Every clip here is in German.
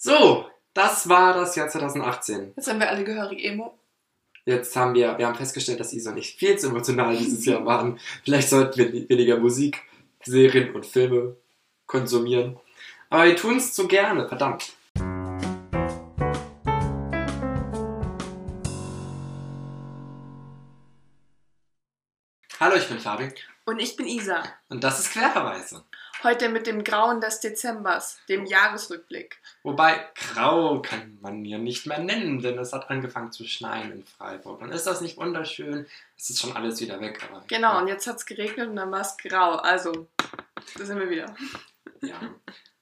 So, das war das Jahr 2018. Jetzt haben wir alle gehörig Emo. Jetzt haben wir, wir haben festgestellt, dass Isa und ich viel zu emotional dieses Jahr waren. Vielleicht sollten wir weniger Musik, Serien und Filme konsumieren. Aber wir tun es zu gerne, verdammt. Hallo, ich bin Fabi Und ich bin Isa. und das ist Querverweise. Heute mit dem Grauen des Dezembers, dem Jahresrückblick. Wobei, grau kann man ja nicht mehr nennen, denn es hat angefangen zu schneien in Freiburg. Und ist das nicht wunderschön? Es ist schon alles wieder weg. Aber Genau, und jetzt hat es geregnet und dann war es grau. Also, da sind wir wieder. Ja.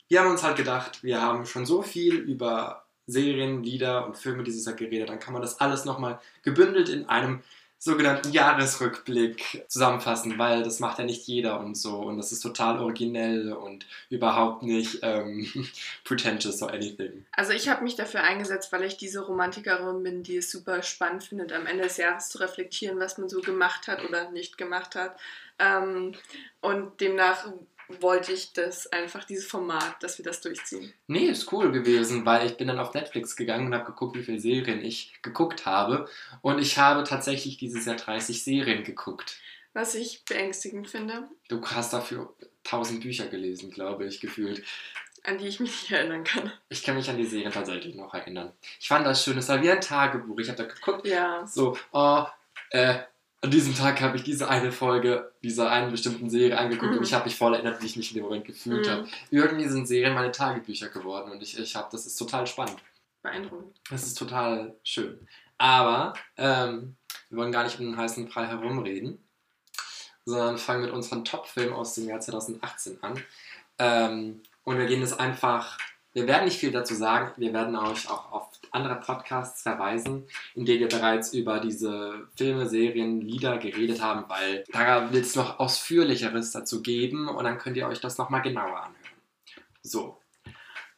Wir haben uns halt gedacht, wir haben schon so viel über Serien, Lieder und Filme dieses Jahr geredet, dann kann man das alles nochmal gebündelt in einem sogenannten Jahresrückblick zusammenfassen, weil das macht ja nicht jeder und so und das ist total originell und überhaupt nicht ähm, pretentious or anything. Also, ich habe mich dafür eingesetzt, weil ich diese Romantikerin bin, die es super spannend findet, am Ende des Jahres zu reflektieren, was man so gemacht hat oder nicht gemacht hat. Ähm, und demnach wollte ich das einfach, dieses Format, dass wir das durchziehen. Nee, ist cool gewesen, weil ich bin dann auf Netflix gegangen und habe geguckt, wie viele Serien ich geguckt habe und ich habe tatsächlich dieses Jahr 30 Serien geguckt. Was ich beängstigend finde, Du hast dafür 1000 Bücher gelesen, glaube ich, gefühlt. an die ich mich nicht erinnern kann. Ich kann mich an die Serien tatsächlich noch erinnern. Ich fand das schön, es war wie ein Tagebuch. Ich habe da geguckt, Ja. so, oh, äh, an diesem Tag habe ich diese eine Folge dieser einen bestimmten Serie angeguckt Mhm. und ich habe mich voll erinnert, wie ich mich in dem Moment gefühlt Mhm. habe. Irgendwie sind Serien meine Tagebücher geworden und ich, ich habe, das ist total spannend. Beeindruckend. Das ist total schön. Aber ähm, wir wollen gar nicht um den heißen Brei herumreden, sondern fangen mit unserem Top-Film aus dem Jahr 2018 an. Ähm, und wir gehen es einfach, wir werden nicht viel dazu sagen, wir werden euch auch auf andere Podcasts verweisen, in denen wir bereits über diese Filme, Serien, Lieder geredet haben, weil da wird es noch ausführlicheres dazu geben und dann könnt ihr euch das nochmal genauer anhören. So,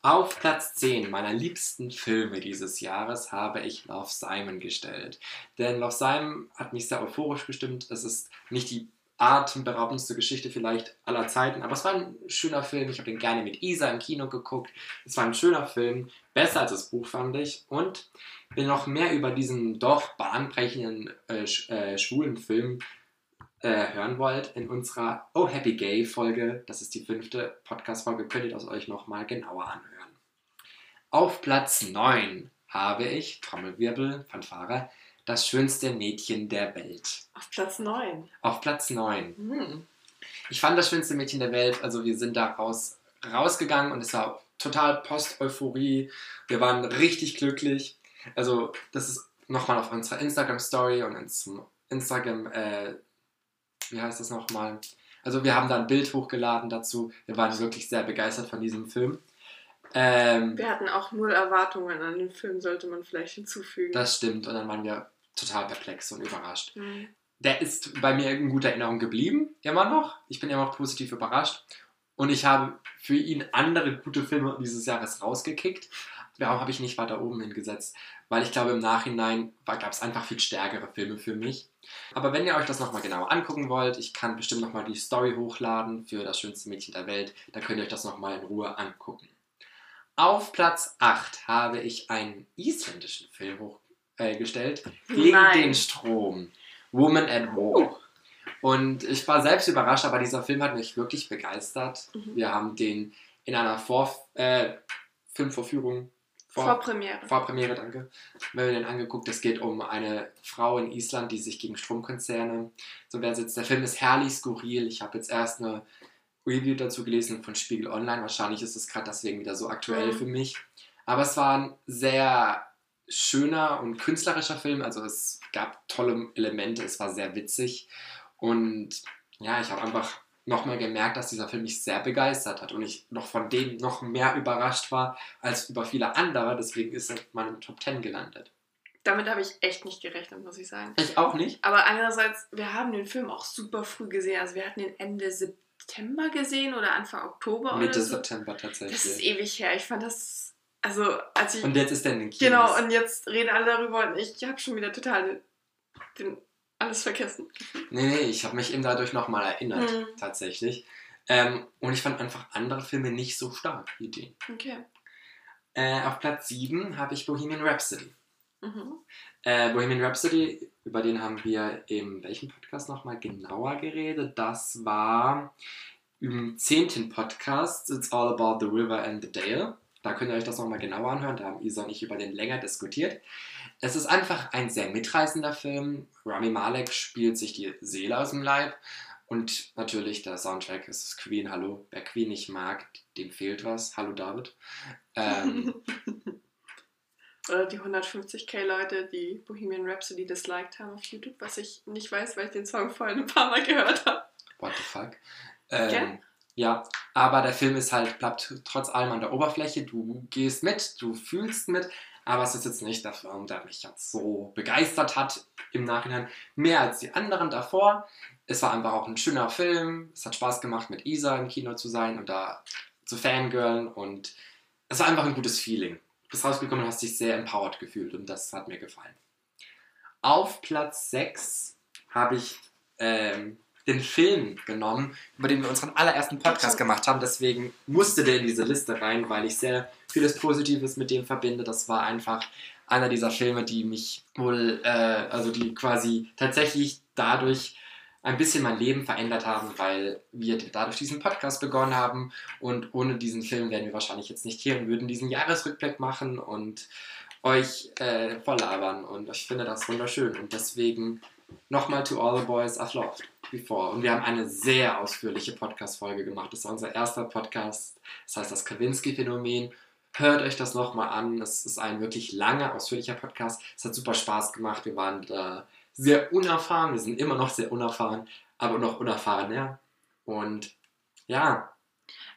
auf Platz 10 meiner liebsten Filme dieses Jahres habe ich Love Simon gestellt. Denn Love Simon hat mich sehr euphorisch gestimmt. Es ist nicht die atemberaubendste Geschichte vielleicht aller Zeiten, aber es war ein schöner Film. Ich habe den gerne mit Isa im Kino geguckt. Es war ein schöner Film, besser als das Buch fand ich. Und wenn ihr noch mehr über diesen doch bahnbrechenden äh, sch äh, schwulen Film äh, hören wollt, in unserer Oh Happy Gay Folge, das ist die fünfte Podcast-Folge, könnt ihr das euch nochmal genauer anhören. Auf Platz 9 habe ich, Trommelwirbel, Fanfare, das schönste Mädchen der Welt. Auf Platz 9. Auf Platz 9. Hm. Ich fand das schönste Mädchen der Welt, also wir sind da raus, rausgegangen und es war total Post-Euphorie. Wir waren richtig glücklich. Also, das ist nochmal auf unserer Instagram-Story und ins Instagram, äh, wie heißt das nochmal? Also, wir haben da ein Bild hochgeladen dazu. Wir waren wirklich sehr begeistert von diesem Film. Ähm, Wir hatten auch null Erwartungen an den Film, sollte man vielleicht hinzufügen. das stimmt und dann waren wir total perplex und überrascht. Hm. der ist bei mir in guter Erinnerung geblieben, immer noch. Ich bin immer noch positiv überrascht. Und ich habe für ihn andere gute Filme dieses Jahres rausgekickt. Warum habe ich nicht weiter oben hingesetzt? Weil ich glaube, im Nachhinein gab es einfach viel stärkere Filme für mich. Aber wenn ihr euch das nochmal genauer angucken wollt, ich kann bestimmt nochmal die Story hochladen für das schönste Mädchen der Welt. Da könnt ihr euch das nochmal in Ruhe angucken. Auf Platz 8 habe ich einen isländischen Film hochgestellt. Gegen Nein. den Strom. Woman at War. Und ich war selbst überrascht, aber dieser Film hat mich wirklich begeistert. Mhm. Wir haben den in einer Vor äh, Filmvorführung, Vor Vorpremiere. Vorpremiere, danke, wenn wir den angeguckt. Es geht um eine Frau in Island, die sich gegen Stromkonzerne so sitzt. Der Film ist herrlich skurril. Ich habe jetzt erst eine Review dazu gelesen von Spiegel Online. Wahrscheinlich ist es gerade deswegen wieder so aktuell Mhm. für mich. Aber es war ein sehr schöner und künstlerischer Film. Also es gab tolle Elemente, es war sehr witzig. Und ja, ich habe einfach nochmal gemerkt, dass dieser Film mich sehr begeistert hat und ich noch von dem noch mehr überrascht war als über viele andere. Deswegen ist er in meinem Top 10 gelandet. Damit habe ich echt nicht gerechnet, muss ich sagen. Ich auch nicht. Aber andererseits, wir haben den Film auch super früh gesehen. Also wir hatten ihn Ende September gesehen oder Anfang Oktober Mitte oder so. September Das ist tatsächlich. ewig her. Ich fand das, also als ich Und jetzt ist er in den Kinos. Genau, und jetzt reden alle darüber und ich habe schon wieder total den, alles vergessen. Nee, nee, ich habe mich eben dadurch nochmal erinnert, Mhm. tatsächlich. Ähm, und ich fand einfach andere Filme nicht so stark wie den. Okay. Äh, auf Platz 7 habe ich Bohemian Rhapsody. Mhm. Äh, Bohemian Rhapsody, über den haben wir im welchen Podcast nochmal genauer geredet? Das war im zehnten Podcast, It's All About the River and the Dale. Da könnt ihr euch das nochmal genauer anhören. Da haben Isa und ich über den länger diskutiert. Es ist einfach ein sehr mitreißender Film. Rami Malek spielt sich die Seele aus dem Leib. Und natürlich der Soundtrack ist Queen. Hallo. Wer Queen nicht mag, dem fehlt was. Hallo David. Ähm, Oder die 150k Leute, die Bohemian Rhapsody disliked haben auf YouTube, was ich nicht weiß, weil ich den Song vorhin ein paar Mal gehört habe. what the fuck. Ähm? Ja, aber der Film ist halt, bleibt trotz allem an der Oberfläche. Du gehst mit, du fühlst mit, aber es ist jetzt nicht der Film, der mich jetzt so begeistert hat im Nachhinein. Mehr als die anderen davor. Es war einfach auch ein schöner Film. Es hat Spaß gemacht, mit Isa im Kino zu sein und da zu fangirlen und es war einfach ein gutes Feeling. Du bist rausgekommen und hast dich sehr empowered gefühlt und das hat mir gefallen. Auf Platz 6 habe ich ähm, den Film genommen, über den wir unseren allerersten Podcast gemacht haben. Deswegen musste der in diese Liste rein, weil ich sehr vieles Positives mit dem verbinde. Das war einfach einer dieser Filme, die mich wohl, äh, also die quasi tatsächlich dadurch ein bisschen mein Leben verändert haben, weil wir dadurch diesen Podcast begonnen haben. Und ohne diesen Film wären wir wahrscheinlich jetzt nicht hier und würden diesen Jahresrückblick machen und euch äh, voll labern und ich finde das wunderschön. Und deswegen nochmal to all the boys I've loved before und wir haben eine sehr ausführliche Podcast-Folge gemacht. Das war unser erster Podcast, das heißt das Kawinski-Phänomen. Hört euch das nochmal an. Es ist ein wirklich langer, ausführlicher Podcast. Es hat super Spaß gemacht. Wir waren da sehr unerfahren. Wir sind immer noch sehr unerfahren, aber noch unerfahrener. Und ja,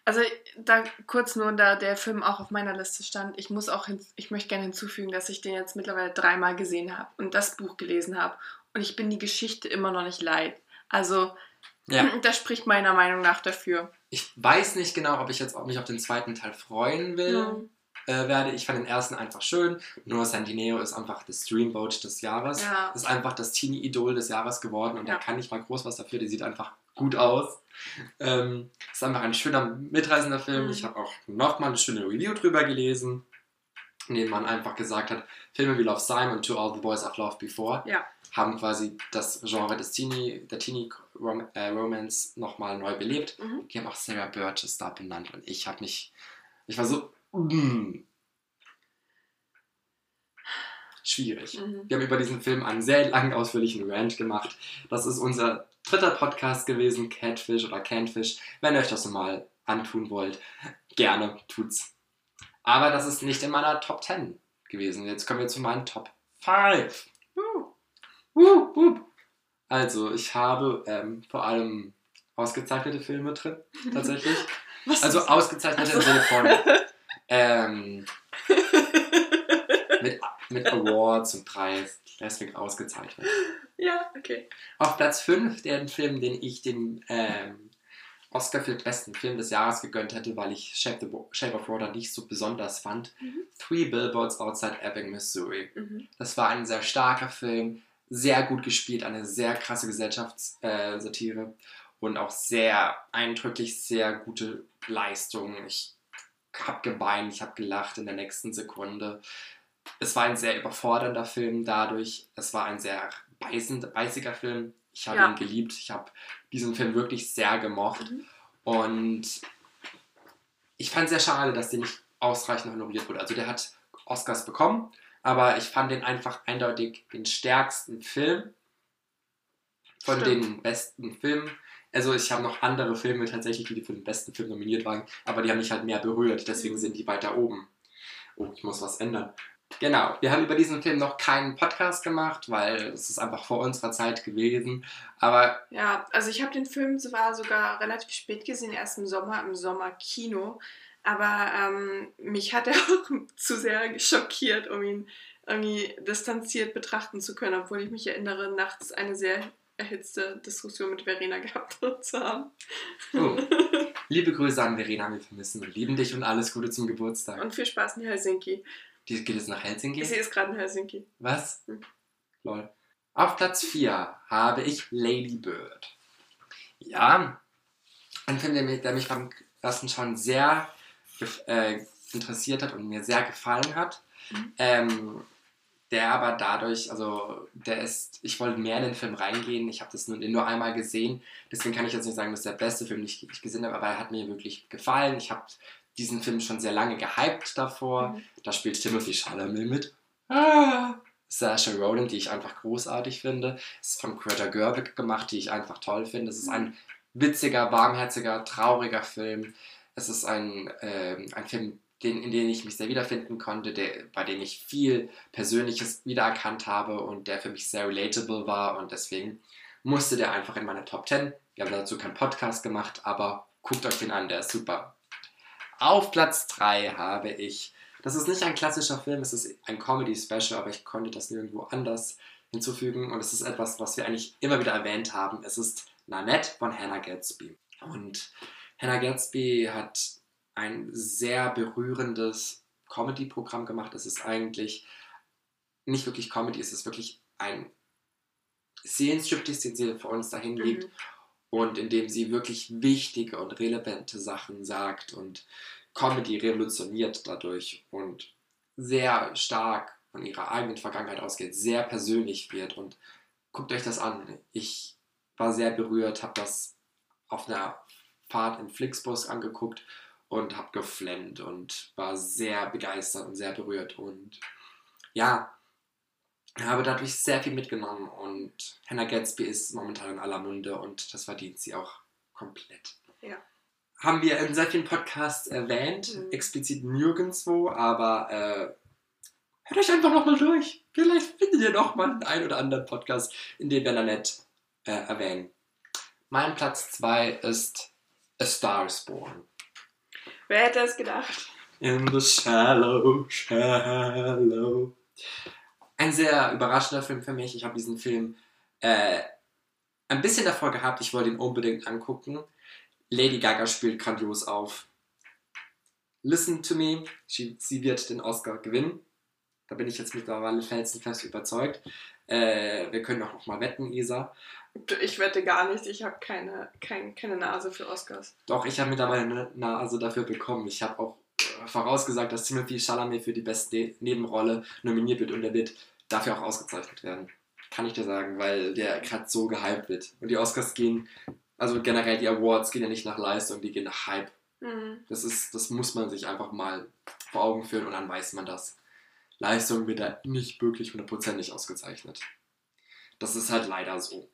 Also da kurz nur, da der Film auch auf meiner Liste stand, ich muss auch, ich möchte gerne hinzufügen, dass ich den jetzt mittlerweile dreimal gesehen habe und das Buch gelesen habe und ich bin die Geschichte immer noch nicht leid. Also ja. das spricht meiner Meinung nach dafür. Ich weiß nicht genau, ob ich jetzt auch mich auf den zweiten Teil freuen will. Ja. Äh, werde. Ich fand den ersten einfach schön. Noah Centineo ist einfach das Dreamboat des Jahres. Ja. Ist einfach das Teenie-Idol des Jahres geworden und da kann ich mal groß was dafür. Der sieht einfach gut aus. Ähm, ist einfach ein schöner, mitreißender Film. Mhm. Ich habe auch nochmal eine schöne Review drüber gelesen, in dem man einfach gesagt hat, Filme wie Love Simon und To All the Boys I've Loved Before Ja. Haben quasi das Genre des Teenie, der Teenie-Romance nochmal neu belebt. Mhm. Die haben auch Sarah Burgess da benannt und ich habe mich, ich war so, mm, schwierig. Mhm. Wir haben über diesen Film einen sehr langen, ausführlichen Rant gemacht. Das ist unser dritter Podcast gewesen, Catfish oder Canfish. Wenn ihr euch das mal antun wollt, gerne tut's. Aber das ist nicht in meiner Top 10 gewesen. Jetzt kommen wir zu meinen Top 5. Uh. Wup, wup. Also, ich habe ähm, vor allem ausgezeichnete Filme drin, tatsächlich. Was Also ist- ausgezeichnet im Sinne von ähm, mit, mit Awards und Preis. Deswegen ausgezeichnet. ja, okay. Auf Platz 5 der Film, den ich den ähm, Oscar für den besten Film des Jahres gegönnt hätte, weil ich Shape, Shape of Water nicht so besonders fand. Mhm. Three Billboards Outside Ebbing, Missouri. Mhm. Das war ein sehr starker Film, sehr gut gespielt, eine sehr krasse Gesellschaftssatire äh, Satire und auch sehr eindrücklich, sehr gute Leistung. Ich habe geweint, ich habe gelacht in der nächsten Sekunde. Es war ein sehr überfordernder Film dadurch. Es war ein sehr beißend, beißiger Film. Ich habe Ja. ihn geliebt. Ich habe diesen Film wirklich sehr gemocht. Mhm. Und ich fand es sehr schade, dass der nicht ausreichend honoriert wurde. Also der hat Oscars bekommen, aber ich fand den einfach eindeutig den stärksten Film von Stimmt. den besten Filmen. Also ich habe noch andere Filme tatsächlich, die für den besten Film nominiert waren, aber die haben mich halt mehr berührt, deswegen sind die weiter oben. Oh, ich muss was ändern. Genau, wir haben über diesen Film noch keinen Podcast gemacht, weil es ist einfach vor unserer Zeit gewesen. Aber Ja, also ich habe den Film zwar sogar relativ spät gesehen, erst im Sommer, im Sommerkino, aber ähm, mich hat er auch zu sehr schockiert, um ihn irgendwie distanziert betrachten zu können, obwohl ich mich erinnere, nachts eine sehr erhitzte Diskussion mit Verena gehabt zu haben. oh, liebe Grüße an Verena, wir vermissen und lieben dich und alles Gute zum Geburtstag. Und viel Spaß in Helsinki. Die, geht es nach Helsinki? Sie ist gerade in Helsinki. Was? Hm. Lol. Auf Platz 4 habe ich Lady Bird. Ja, ein Film, der mich, der mich beim ersten Schauen sehr äh, interessiert hat und mir sehr gefallen hat. Mhm. Ähm, der aber dadurch, also der ist, ich wollte mehr in den Film reingehen. Ich habe das nur, nur einmal gesehen. Deswegen kann ich jetzt nicht sagen, das ist der beste Film, den ich, ich gesehen habe, aber er hat mir wirklich gefallen. Ich habe diesen Film schon sehr lange gehypt davor. Mhm. Da spielt Timothy Chalamet mit. Ah. Sasha Rowland, die ich einfach großartig finde. Es ist von Greta Gerwig gemacht, die ich einfach toll finde. Es ist ein witziger, warmherziger, trauriger Film. Es ist ein, ähm, ein Film, den, in dem ich mich sehr wiederfinden konnte, der, bei dem ich viel Persönliches wiedererkannt habe und der für mich sehr relatable war und deswegen musste der einfach in meine Top 10. Wir haben dazu keinen Podcast gemacht, aber guckt euch den an, der ist super. Auf Platz 3 habe ich, das ist nicht ein klassischer Film, es ist ein Comedy-Special, aber ich konnte das nirgendwo anders hinzufügen und es ist etwas, was wir eigentlich immer wieder erwähnt haben. Es ist Nanette von Hannah Gatsby. Und Hannah Gatsby hat ein sehr berührendes Comedy-Programm gemacht. Es ist eigentlich nicht wirklich Comedy, es ist wirklich ein Seelenstriptease, den sie für uns dahin legt Mhm. und in dem sie wirklich wichtige und relevante Sachen sagt und Comedy revolutioniert dadurch und sehr stark von ihrer eigenen Vergangenheit ausgeht, sehr persönlich wird und guckt euch das an. Ich war sehr berührt, habe das auf einer Fahrt im Flixbus angeguckt und habe geflennt und war sehr begeistert und sehr berührt und ja, habe dadurch sehr viel mitgenommen und Hannah Gatsby ist momentan in aller Munde und das verdient sie auch komplett. Ja. Haben wir in sehr vielen Podcasts erwähnt, Mhm. explizit nirgendwo, aber äh, hört euch einfach nochmal durch. Vielleicht findet ihr noch mal einen ein oder anderen Podcast, in dem wir Nanette äh, erwähnen. Mein Platz 2 ist A Star is Born. Wer hätte es gedacht? In the shallow, shallow. Ein sehr überraschender Film für mich. Ich habe diesen Film äh, ein bisschen davor gehabt. Ich wollte ihn unbedingt angucken. Lady Gaga spielt grandios auf. Listen to me. Sie, sie wird den Oscar gewinnen. Da bin ich jetzt mittlerweile felsenfest überzeugt. Äh, wir können auch noch mal wetten, Isa. Ich wette gar nicht, ich habe keine, kein, keine Nase für Oscars. Doch, ich habe mittlerweile eine Nase dafür bekommen. Ich habe auch äh, vorausgesagt, dass Timothy Chalamet für die beste Ne- Nebenrolle nominiert wird und er wird dafür auch ausgezeichnet werden. Kann ich dir sagen, weil der gerade so gehypt wird. Und die Oscars gehen, also generell die Awards gehen ja nicht nach Leistung, die gehen nach Hype. Mhm. Das, ist, das muss man sich einfach mal vor Augen führen und dann weiß man das. Leistung wird da nicht wirklich hundertprozentig ausgezeichnet. Das ist halt leider so.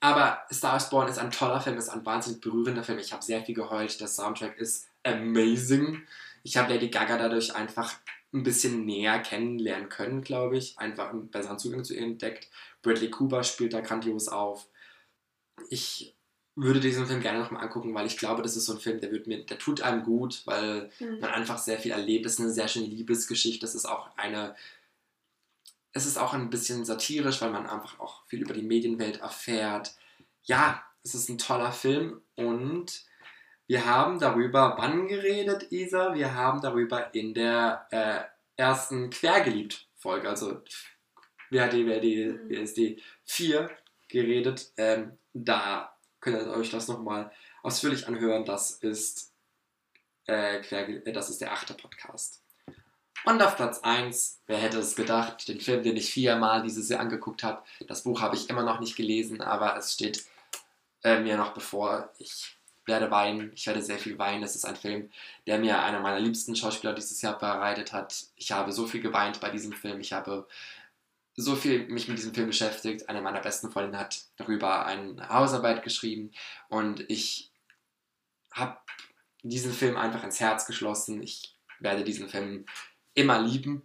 Aber Star is Born ist ein toller Film, ist ein wahnsinnig berührender Film. Ich habe sehr viel geheult. Der Soundtrack ist amazing. Ich habe Lady Gaga dadurch einfach ein bisschen näher kennenlernen können, glaube ich. Einfach einen besseren Zugang zu ihr entdeckt. Bradley Cooper spielt da grandios auf. Ich würde diesen Film gerne nochmal angucken, weil ich glaube, das ist so ein Film, der, wird mir, der tut einem gut, weil Mhm. man einfach sehr viel erlebt. Es ist eine sehr schöne Liebesgeschichte. Es ist auch eine. Es ist auch ein bisschen satirisch, weil man einfach auch viel über die Medienwelt erfährt. Ja, es ist ein toller Film und wir haben darüber wann geredet, Isa? Wir haben darüber in der äh, ersten Quergeliebt-Folge, also WHD, WHD, WSD 4 geredet. Ähm, da könnt ihr euch das nochmal ausführlich anhören. Das ist äh, Querge- äh, das ist der achte Podcast. Und auf Platz 1, wer hätte es gedacht, den Film, den ich viermal dieses Jahr angeguckt habe. Das Buch habe ich immer noch nicht gelesen, aber es steht äh, mir noch bevor. Ich werde weinen, ich werde sehr viel weinen. Es ist ein Film, der mir einer meiner liebsten Schauspieler dieses Jahr bereitet hat. Ich habe so viel geweint bei diesem Film. Ich habe so viel mich mit diesem Film beschäftigt. Eine meiner besten Freundinnen hat darüber eine Hausarbeit geschrieben und ich habe diesen Film einfach ins Herz geschlossen. Ich werde diesen Film immer lieben.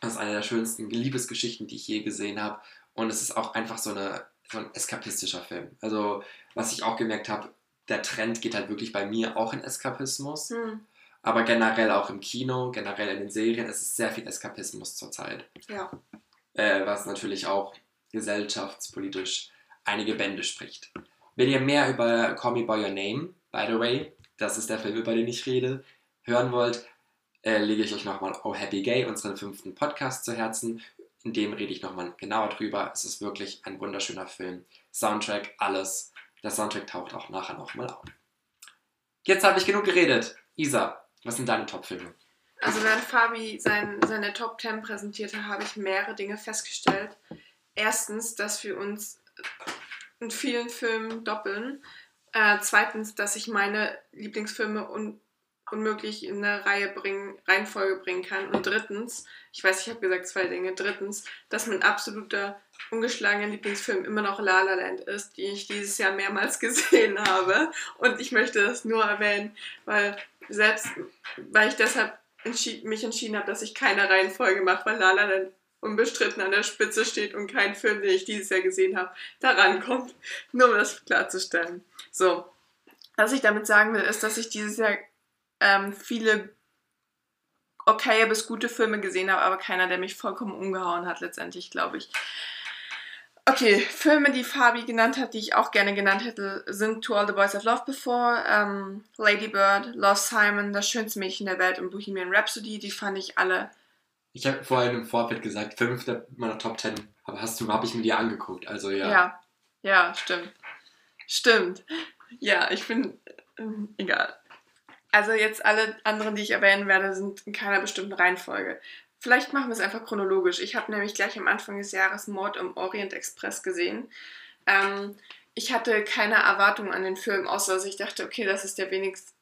Das ist eine der schönsten Liebesgeschichten, die ich je gesehen habe. Und es ist auch einfach so, eine, so ein eskapistischer Film. Also, was ich auch gemerkt habe, der Trend geht halt wirklich bei mir auch in Eskapismus. Mhm. Aber generell auch im Kino, generell in den Serien, es ist sehr viel Eskapismus zurzeit. Ja. Äh, was natürlich auch gesellschaftspolitisch einige Bände spricht. Wenn ihr mehr über Call Me By Your Name, by the way, das ist der Film, über den ich rede, hören wollt, äh, lege ich euch nochmal Oh Happy Gay, unseren fünften Podcast zu Herzen. In dem rede ich nochmal genauer drüber. Es ist wirklich ein wunderschöner Film. Soundtrack, alles. Der Soundtrack taucht auch nachher nochmal auf. Jetzt habe ich genug geredet. Isa, was sind deine Top-Filme? Also während Fabi sein, seine Top 10 präsentierte, habe ich mehrere Dinge festgestellt. Erstens, dass wir uns in vielen Filmen doppeln. Äh, zweitens, dass ich meine Lieblingsfilme un unmöglich in eine Reihe bringen, Reihenfolge bringen kann. Und drittens, ich weiß, ich habe gesagt zwei Dinge. Drittens, dass mein absoluter ungeschlagener Lieblingsfilm immer noch La La Land ist, die ich dieses Jahr mehrmals gesehen habe. Und ich möchte das nur erwähnen, weil selbst, weil ich deshalb entschied, mich entschieden habe, dass ich keine Reihenfolge mache, weil La La Land unbestritten an der Spitze steht und kein Film, den ich dieses Jahr gesehen habe, daran kommt. Nur um das klarzustellen. So, was ich damit sagen will, ist, dass ich dieses Jahr ähm, viele okay bis gute Filme gesehen habe, aber keiner, der mich vollkommen umgehauen hat, letztendlich, glaube ich. Okay, Filme, die Fabi genannt hat, die ich auch gerne genannt hätte, sind To All the Boys I've Loved Before, ähm, Lady Bird, Lost Simon, Das schönste Mädchen der Welt und Bohemian Rhapsody. Die fand ich alle. Ich habe vorhin im Vorfeld gesagt, fünf meiner Top Ten aber hast du, habe ich mir die angeguckt. Also ja. Ja, ja, stimmt. Stimmt. Ja, ich bin. Ähm, egal. Also jetzt alle anderen, die ich erwähnen werde, sind in keiner bestimmten Reihenfolge. Vielleicht machen wir es einfach chronologisch. Ich habe nämlich gleich am Anfang des Jahres Mord im Orient Express gesehen. Ähm, ich hatte keine Erwartungen an den Film, außer dass ich dachte, okay, das ist der wenigst,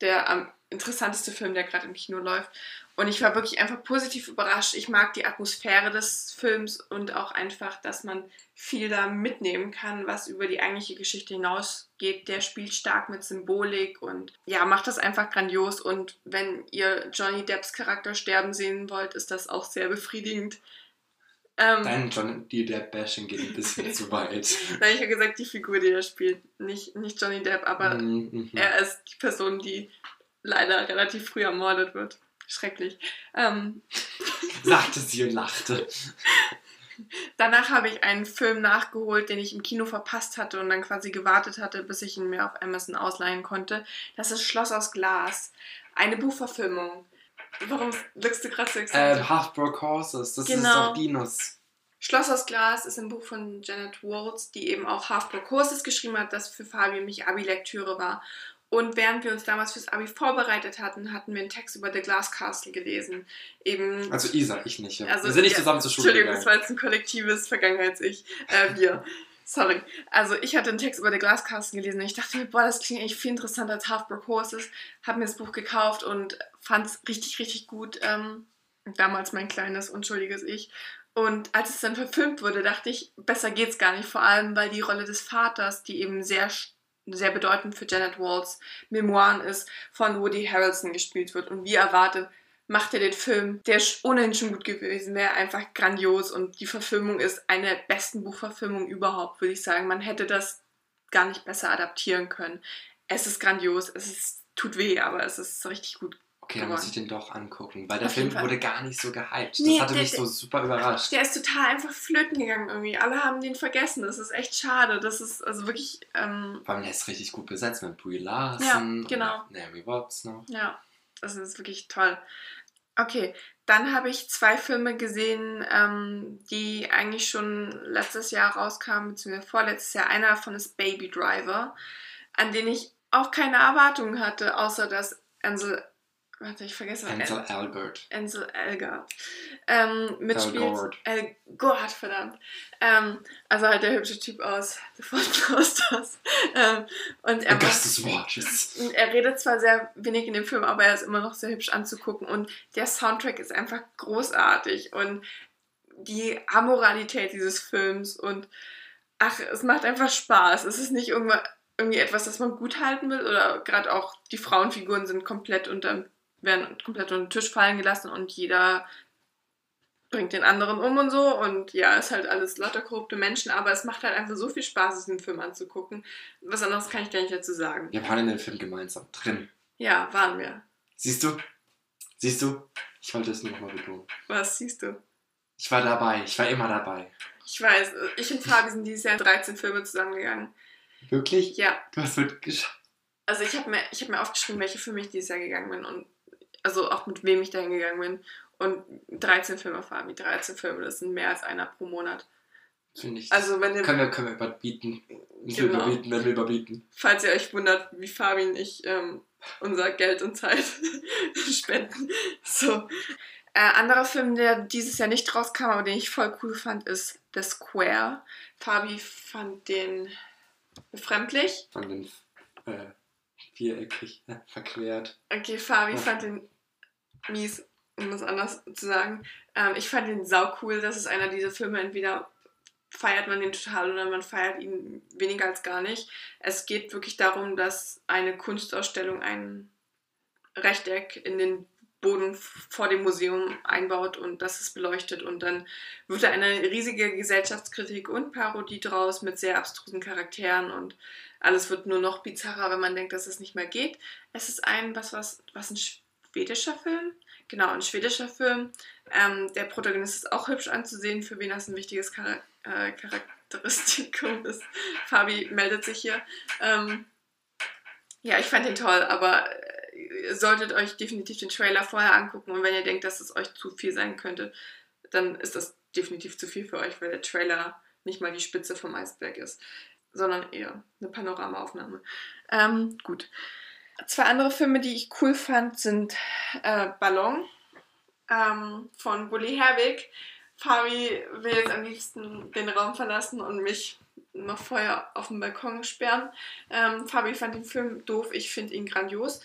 der am interessanteste Film, der gerade im Kino läuft. Und ich war wirklich einfach positiv überrascht. Ich mag die Atmosphäre des Films und auch einfach, dass man viel da mitnehmen kann, was über die eigentliche Geschichte hinausgeht. Der spielt stark mit Symbolik und ja, macht das einfach grandios. Und wenn ihr Johnny Depps Charakter sterben sehen wollt, ist das auch sehr befriedigend. Ähm, Dein Johnny Depp-Bashing geht ein bisschen zu weit. Nein, ich habe gesagt, die Figur, die er spielt. Nicht, nicht Johnny Depp, aber mm -hmm. er ist die Person, die leider relativ früh ermordet wird. Schrecklich. Ähm, Sagte sie und lachte. Danach habe ich einen Film nachgeholt, den ich im Kino verpasst hatte und dann quasi gewartet hatte, bis ich ihn mir auf Amazon ausleihen konnte. Das ist Schloss aus Glas. Eine Buchverfilmung. Warum wirkst du gerade so excited? Ähm, Half-Broke Horses, das genau. ist auch Dinos. Schloss aus Glas ist ein Buch von Janet Waltz, die eben auch Half-Broke Horses geschrieben hat, das für Fabi und mich Abi-Lektüre war. Und während wir uns damals fürs Abi vorbereitet hatten, hatten wir einen Text über The Glass Castle gelesen. Eben, also Isa, ich nicht. Ja. Also, wir sind nicht ja, zusammen zur Schule Entschuldigung, gegangen. das war jetzt ein kollektives Vergangenheits-Ich. Äh, wir. Sorry. Also ich hatte einen Text über The Glass Castle gelesen und ich dachte mir, boah, das klingt eigentlich viel interessanter als Half-Broke Horses. Habe mir das Buch gekauft und fand es richtig, richtig gut. Ähm, damals mein kleines, unschuldiges Ich. Und als es dann verfilmt wurde, dachte ich, besser geht's gar nicht. Vor allem, weil die Rolle des Vaters, die eben sehr sehr bedeutend für Janet Walls Memoiren ist, von Woody Harrelson gespielt wird. Und wie erwartet, macht er den Film, der ohnehin schon gut gewesen wäre, einfach grandios. Und die Verfilmung ist eine der besten Buchverfilmungen überhaupt, würde ich sagen. Man hätte das gar nicht besser adaptieren können. Es ist grandios, es ist, tut weh, aber es ist richtig gut Okay, dann muss ich den doch angucken, weil der Auf Film wurde gar nicht so gehypt. Nee, das hatte der, mich so super überrascht. Der ist total einfach flöten gegangen irgendwie. Alle haben den vergessen. Das ist echt schade. Das ist also wirklich. Ähm, Vor allem, der ist richtig gut besetzt mit Brie Larson. Ja, genau. Und Naomi Watts noch. Ja, das ist wirklich toll. Okay, dann habe ich zwei Filme gesehen, ähm, die eigentlich schon letztes Jahr rauskamen, beziehungsweise vorletztes Jahr. Einer davon ist Baby Driver, an den ich auch keine Erwartungen hatte, außer dass Ansel Warte, ich vergesse Ansel Elgort. Ansel Elgort. Ähm, mitspielt. Elgort, verdammt. Ähm, also halt der hübsche Typ aus The Ford Ghostbusters. Ähm, und er, macht, er redet zwar sehr wenig in dem Film, aber er ist immer noch sehr hübsch anzugucken. Und der Soundtrack ist einfach großartig. Und die Amoralität dieses Films und ach, es macht einfach Spaß. Es ist nicht irgendwann irgendwie etwas, das man gut halten will oder gerade auch die Frauenfiguren sind komplett unter werden komplett unter den Tisch fallen gelassen und jeder bringt den anderen um und so. Und ja, ist halt alles lauter korrupte Menschen, aber es macht halt einfach so viel Spaß, diesen Film anzugucken. Was anderes kann ich gar nicht dazu sagen. Wir waren in dem Film gemeinsam drin. Ja, waren wir. Siehst du? Siehst du? Ich wollte es nur nochmal betonen. Was siehst du? Ich war dabei, ich war immer dabei. Ich weiß, ich und Fabi sind dieses Jahr 13 Filme zusammengegangen. Wirklich? Ja. Du hast geschafft. Also ich habe mir, hab mir aufgeschrieben, welche Filme ich dieses Jahr gegangen bin und also auch mit wem ich da hingegangen bin. Und 13 Filme, Fabi, 13 Filme, das sind mehr als einer pro Monat. Finde ich. Also wenn ihr, können, wir, können wir überbieten. Genau. überbieten, wenn wir überbieten. falls ihr euch wundert, wie Fabi und ich ähm, unser Geld und Zeit spenden. So. Äh, anderer Film, der dieses Jahr nicht rauskam, aber den ich voll cool fand, ist The Square. Fabi fand den befremdlich. Von den äh, viereckig äh, verquert. Okay, Fabi fand den mies, um das anders zu sagen. Ähm, ich fand den sau cool. Das ist einer dieser Filme, entweder feiert man den total oder man feiert ihn weniger als gar nicht. Es geht wirklich darum, dass eine Kunstausstellung ein Rechteck in den Boden vor dem Museum einbaut und das ist beleuchtet und dann wird da eine riesige Gesellschaftskritik und Parodie draus mit sehr abstrusen Charakteren und alles wird nur noch bizarrer, wenn man denkt, dass es nicht mehr geht. Es ist ein, was, was, was ein schwedischer Film? Genau, ein schwedischer Film. Ähm, der Protagonist ist auch hübsch anzusehen, für wen das ein wichtiges Chara äh, Charakteristikum ist. Fabi meldet sich hier. Ähm, ja, ich fand den toll, aber äh, ihr solltet euch definitiv den Trailer vorher angucken und wenn ihr denkt, dass es euch zu viel sein könnte, dann ist das definitiv zu viel für euch, weil der Trailer nicht mal die Spitze vom Eisberg ist, sondern eher eine Panoramaaufnahme. Ähm, gut. Zwei andere Filme, die ich cool fand, sind äh, Ballon ähm, von Bully Herbig. Fabi will jetzt am liebsten den Raum verlassen und mich noch vorher auf dem Balkon sperren. Ähm, Fabi fand den Film doof, ich finde ihn grandios.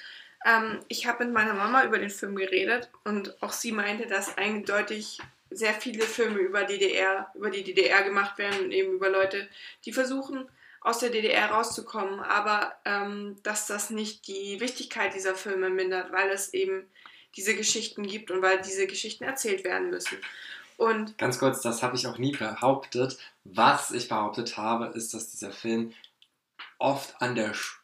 Ähm, ich habe mit meiner Mama über den Film geredet und auch sie meinte, dass eindeutig sehr viele Filme über DDR, über die DDR gemacht werden und eben über Leute, die versuchen, aus der DDR rauszukommen, aber ähm, dass das nicht die Wichtigkeit dieser Filme mindert, weil es eben diese Geschichten gibt und weil diese Geschichten erzählt werden müssen. Und Ganz kurz, das habe ich auch nie behauptet. Was ich behauptet habe, ist, dass dieser Film oft an der Spitze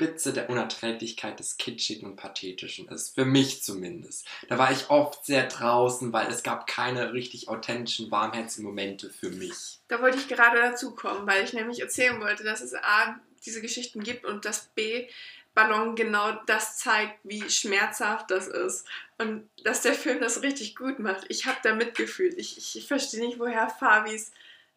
der Unerträglichkeit des Kitschigen und Pathetischen ist. Für mich zumindest. Da war ich oft sehr draußen, weil es gab keine richtig authentischen, warmherzigen Momente für mich. da wollte ich gerade dazu kommen, weil ich nämlich erzählen wollte, dass es A, diese Geschichten gibt und dass B, Ballon genau das zeigt, wie schmerzhaft das ist. Und dass der Film das richtig gut macht. Ich habe da mitgefühlt. Ich, ich, verstehe nicht, woher Fabis,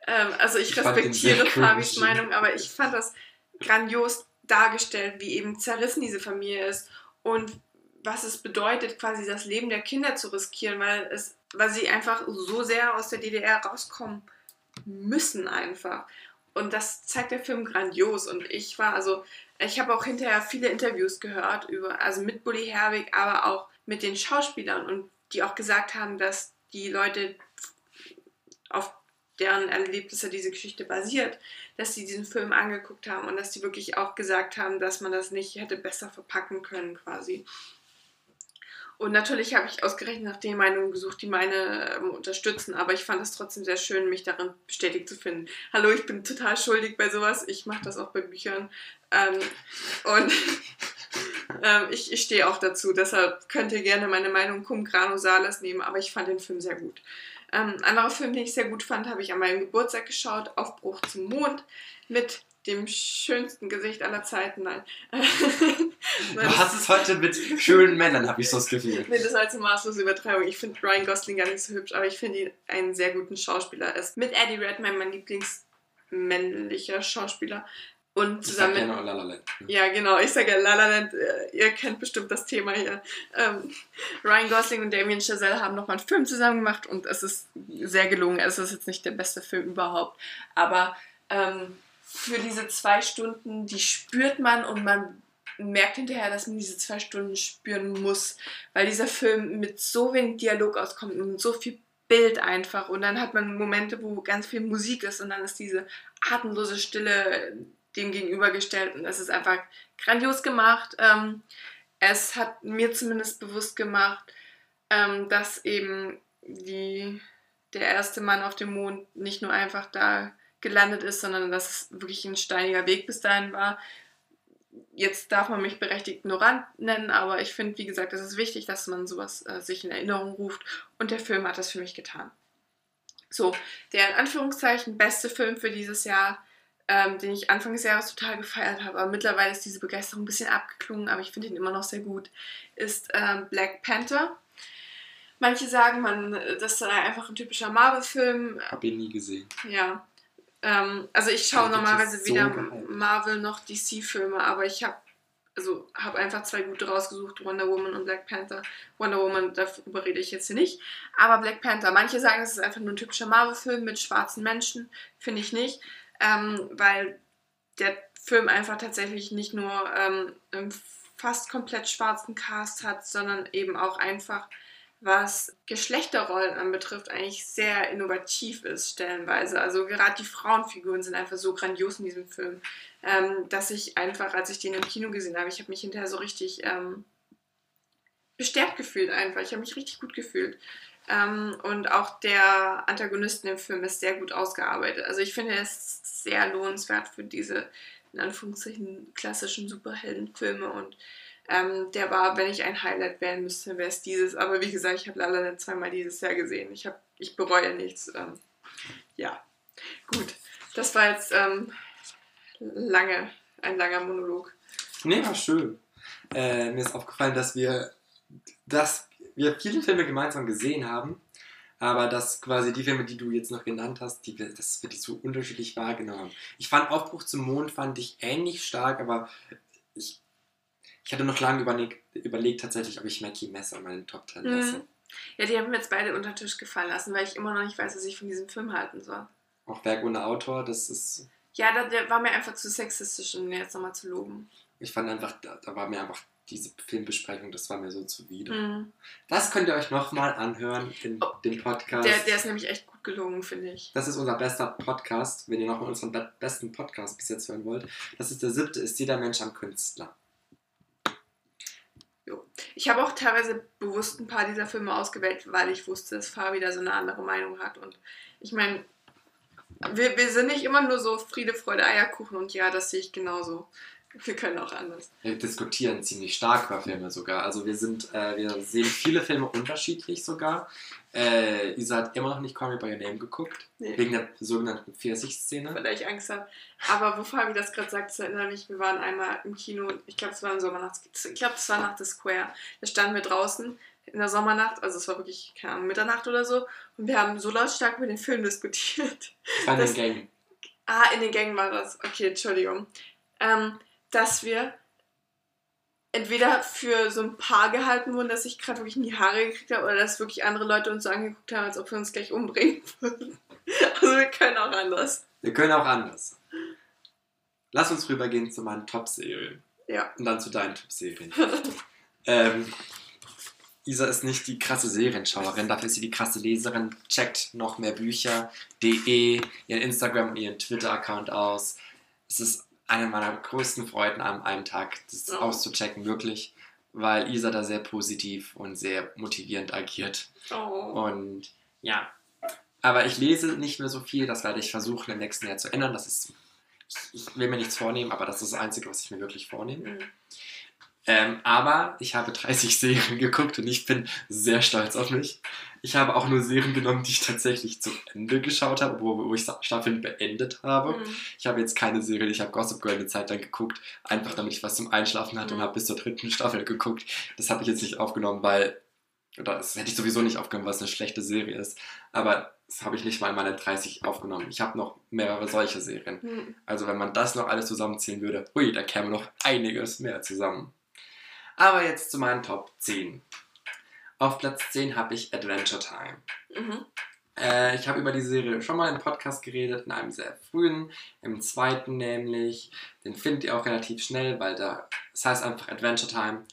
ähm, also ich Ich respektiere Fabis. Meinung, aber ich fand das grandios dargestellt, wie eben zerrissen diese Familie ist und was es bedeutet, quasi das Leben der Kinder zu riskieren, weil, es, weil sie einfach so sehr aus der DDR rauskommen müssen einfach. Und das zeigt der Film grandios. Und ich war also, ich habe auch hinterher viele Interviews gehört über, also mit Bully Herwig, aber auch mit den Schauspielern und die auch gesagt haben, dass die Leute, auf deren Erlebnisse diese Geschichte basiert, dass sie diesen Film angeguckt haben und dass die wirklich auch gesagt haben, dass man das nicht hätte besser verpacken können quasi. Und natürlich habe ich ausgerechnet nach den Meinungen gesucht, die meine ähm, unterstützen, aber ich fand es trotzdem sehr schön, mich darin bestätigt zu finden. Hallo, ich bin total schuldig bei sowas. Ich mache das auch bei Büchern. Ähm, und ähm, ich, ich stehe auch dazu. Deshalb könnt ihr gerne meine Meinung cum grano salis nehmen, aber ich fand den Film sehr gut. Ähm, anderer Film, den ich sehr gut fand, habe ich an meinem Geburtstag geschaut, Aufbruch zum Mond, mit dem schönsten Gesicht aller Zeiten. Nein. Du hast es heute mit schönen Männern, habe ich so das Gefühl. Nee, das war jetzt eine maßlose Übertreibung. Ich finde Ryan Gosling gar nicht so hübsch, aber ich finde ihn einen sehr guten Schauspieler. Er ist mit Eddie Redmayne mein Lieblingsmännlicher Schauspieler. Und Ich sag zusammen ja mit nur La La Land. ja, genau. Ich sage ja La La Land. äh, Ihr kennt bestimmt das Thema hier. Ähm, Ryan Gosling und Damien Chazelle haben nochmal einen Film zusammen gemacht und es ist sehr gelungen. Es ist jetzt nicht der beste Film überhaupt, aber ähm, für diese zwei Stunden, die spürt man und man merkt hinterher, dass man diese zwei Stunden spüren muss, weil dieser Film mit so wenig Dialog auskommt und so viel Bild einfach und dann hat man Momente, wo ganz viel Musik ist und dann ist diese atemlose Stille dem gegenübergestellt und es ist einfach grandios gemacht. Ähm, es hat mir zumindest bewusst gemacht, ähm, dass eben die, der erste Mann auf dem Mond nicht nur einfach da gelandet ist, sondern dass es wirklich ein steiniger Weg bis dahin war. Jetzt darf man mich berechtigt ignorant nennen, aber ich finde, wie gesagt, es ist wichtig, dass man sowas äh, sich in Erinnerung ruft und der Film hat das für mich getan. So, der in Anführungszeichen beste Film für dieses Jahr ähm, den ich Anfang des Jahres total gefeiert habe, aber mittlerweile ist diese Begeisterung ein bisschen abgeklungen, aber ich finde ihn immer noch sehr gut, ist ähm, Black Panther. Manche sagen, man, das sei einfach ein typischer Marvel-Film. Hab ihn nie gesehen. Ja, Ähm, also ich schaue normalerweise so weder gehypt. Marvel noch DC-Filme, aber ich habe also habe einfach zwei gute rausgesucht, Wonder Woman und Black Panther. Wonder Woman, darüber rede ich jetzt hier nicht. Aber Black Panther, manche sagen, es ist einfach nur ein typischer Marvel-Film mit schwarzen Menschen. Finde ich nicht. Ähm, weil der Film einfach tatsächlich nicht nur ähm, einen fast komplett schwarzen Cast hat, sondern eben auch einfach, was Geschlechterrollen anbetrifft, eigentlich sehr innovativ ist, stellenweise. Also gerade die Frauenfiguren sind einfach so grandios in diesem Film, ähm, dass ich einfach, als ich den im Kino gesehen habe, ich habe mich hinterher so richtig ähm, bestärkt gefühlt einfach. Ich habe mich richtig gut gefühlt. Ähm, und auch der Antagonist in dem Film ist sehr gut ausgearbeitet. Also ich finde, er ist sehr lohnenswert für diese, in Anführungszeichen, klassischen Superheldenfilme. Und ähm, der war, wenn ich ein Highlight wählen müsste, wäre es dieses. Aber wie gesagt, ich habe La La zweimal dieses Jahr gesehen. Ich, hab, ich bereue nichts. Ähm, ja, gut. Das war jetzt ähm, lange, ein langer Monolog. Nee, war schön. Äh, mir ist aufgefallen, dass wir, dass wir viele Filme gemeinsam gesehen haben, aber dass quasi die Filme, die du jetzt noch genannt hast, die, dass wir die so unterschiedlich wahrgenommen haben. Ich fand Aufbruch zum Mond fand ich ähnlich stark, aber ich, ich hatte noch lange überlegt, überlegt tatsächlich, ob ich Mackie Messer in meinen Top 10 Mhm. lasse. Ja, die haben mir jetzt beide unter den Tisch gefallen lassen, weil ich immer noch nicht weiß, was ich von diesem Film halten soll. Auch Werk ohne Autor, das ist, Ja, da, der war mir einfach zu sexistisch, um den jetzt nochmal zu loben. ich fand einfach, da war mir einfach diese Filmbesprechung, das war mir so zuwider. Mhm. Das könnt ihr euch nochmal anhören in Oh, dem Podcast. Der, der ist nämlich echt gut gelungen, finde ich. Das ist unser bester Podcast, wenn ihr noch mal unseren be besten Podcast bis jetzt hören wollt. Das ist der siebte, ist jeder Mensch ein Künstler. Ich habe auch teilweise bewusst ein paar dieser Filme ausgewählt, weil ich wusste, dass Fabi da so eine andere Meinung hat. Und ich meine, wir, wir sind nicht immer nur so Friede, Freude, Eierkuchen und ja, das sehe ich genauso. Wir können auch anders. Wir diskutieren ziemlich stark über Filme sogar. Also wir sind, äh, wir sehen viele Filme unterschiedlich sogar. Äh, Isa hat immer noch nicht Call Me By Your Name geguckt, Nee. wegen der sogenannten Pfirsich-Szene. Weil ich Angst habe. Aber wo Fabi das gerade sagt, das erinnert mich, wir waren einmal im Kino, ich glaube, es war im Sommernacht, ich glaube, es war nach The Square. Da standen wir draußen in der Sommernacht, also es war wirklich, keine Ahnung, Mitternacht oder so, und wir haben so lautstark über den Film diskutiert. In den Gang. Ah, in den Gängen war das. Okay, Entschuldigung. Ähm, dass wir entweder für so ein Paar gehalten wurden, dass ich gerade wirklich in die Haare gekriegt habe, oder dass wirklich andere Leute uns so angeguckt haben, als ob wir uns gleich umbringen würden. Also wir können auch anders. Wir können auch anders. Lass uns rübergehen zu meinen Top-Serien. Ja. Und dann zu deinen Top-Serien. ähm, Isa ist nicht die krasse Serienschauerin, dafür ist sie die krasse Leserin. Checkt noch mehr Bücher.de, ihren Instagram und ihren Twitter-Account aus. Es ist eine meiner größten Freuden an einem Tag, das Oh. auszuchecken, wirklich, weil Isa da sehr positiv und sehr motivierend agiert. Oh. Und ja, aber ich lese nicht mehr so viel, das werde ich versuchen im nächsten Jahr zu ändern. Das ist, ich, ich will mir nichts vornehmen, aber das ist das Einzige, was ich mir wirklich vornehme. Mhm. Ähm, aber ich habe 30 Serien geguckt und ich bin sehr stolz auf mich. Ich habe auch nur Serien genommen, die ich tatsächlich zu Ende geschaut habe, wo, wo ich Staffeln beendet habe. Mhm. Ich habe jetzt keine Serie, ich habe Gossip Girl eine Zeit lang geguckt, einfach damit ich was zum Einschlafen hatte und Mhm. habe bis zur dritten Staffel geguckt. Das habe ich jetzt nicht aufgenommen, weil, oder das hätte ich sowieso nicht aufgenommen, weil es eine schlechte Serie ist. Aber das habe ich nicht mal in meine 30 aufgenommen. Ich habe noch mehrere solche Serien. Mhm. Also wenn man das noch alles zusammenzählen würde, hui, da käme noch einiges mehr zusammen. Aber jetzt zu meinen Top 10. Auf Platz 10 habe ich Adventure Time. Mhm. Äh, ich habe über die Serie schon mal im Podcast geredet, in einem sehr frühen, im zweiten nämlich. Den findet ihr auch relativ schnell, weil da, das heißt einfach Adventure Time.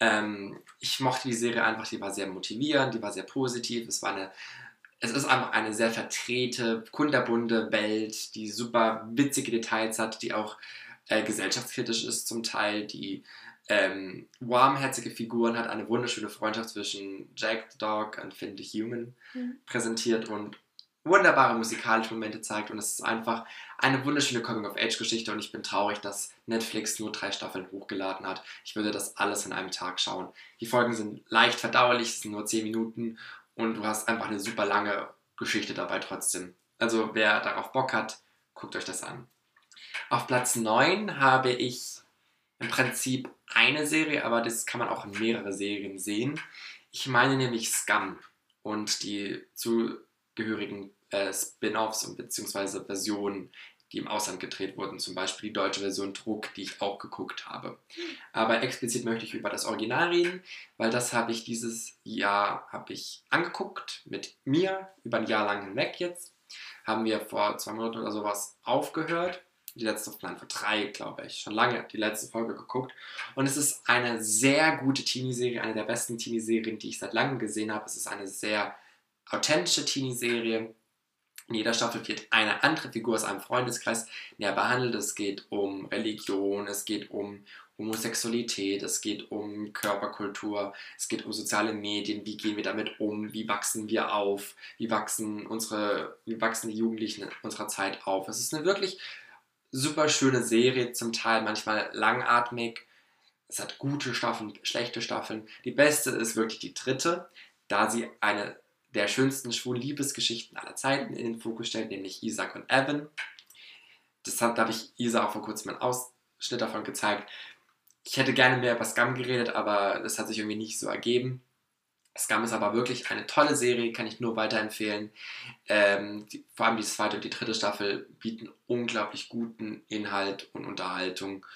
Ähm, ich mochte die Serie einfach, die war sehr motivierend, die war sehr positiv. Es war eine, es ist einfach eine sehr vertrete, kunterbunte Welt, die super witzige Details hat, die auch äh, gesellschaftskritisch ist zum Teil, die ähm, warmherzige Figuren hat, eine wunderschöne Freundschaft zwischen Jack the Dog und Finn the Human Mhm. präsentiert und wunderbare musikalische Momente zeigt und es ist einfach eine wunderschöne Coming-of-Age-Geschichte und ich bin traurig, dass Netflix nur drei Staffeln hochgeladen hat. Ich würde das alles in einem Tag schauen. Die Folgen sind leicht verdauerlich, es sind nur 10 Minuten und du hast einfach eine super lange Geschichte dabei trotzdem. Also wer darauf Bock hat, guckt euch das an. Auf Platz 9 habe ich im Prinzip eine Serie, aber das kann man auch in mehrere Serien sehen. Ich meine nämlich Scum und die zugehörigen äh, Spin-offs und beziehungsweise Versionen, die im Ausland gedreht wurden, zum Beispiel die deutsche Version Druck, die ich auch geguckt habe. Aber explizit möchte ich über das Original reden, weil das habe ich dieses Jahr habe ich angeguckt mit mir über ein Jahr lang hinweg jetzt. Haben wir vor zwei Monaten oder sowas aufgehört. Die letzte, nein, vor drei, glaube ich, schon lange die letzte Folge geguckt. Und es ist eine sehr gute Teenie-Serie, eine der besten Teenie-Serien, die ich seit langem gesehen habe. Es ist eine sehr authentische Teenie-Serie in jeder Staffel wird eine andere Figur aus einem Freundeskreis näher behandelt. Es geht um Religion, es geht um Homosexualität, es geht um Körperkultur, es geht um soziale Medien, wie gehen wir damit um, wie wachsen wir auf, wie wachsen unsere, wie wachsen die Jugendlichen unserer Zeit auf. Es ist eine wirklich super schöne Serie, zum Teil manchmal langatmig. Es hat gute Staffeln, schlechte Staffeln. Die beste ist wirklich die dritte, da sie eine der schönsten schwulen Liebesgeschichten aller Zeiten in den Fokus stellt, nämlich Isaac und Evan. Deshalb habe ich Isa auch vor kurzem einen Ausschnitt davon gezeigt. Ich hätte gerne mehr über Scum geredet, aber das hat sich irgendwie nicht so ergeben. Scum ist aber wirklich eine tolle Serie, kann ich nur weiterempfehlen. Ähm, die, vor allem die zweite und die dritte Staffel bieten unglaublich guten Inhalt und Unterhaltung.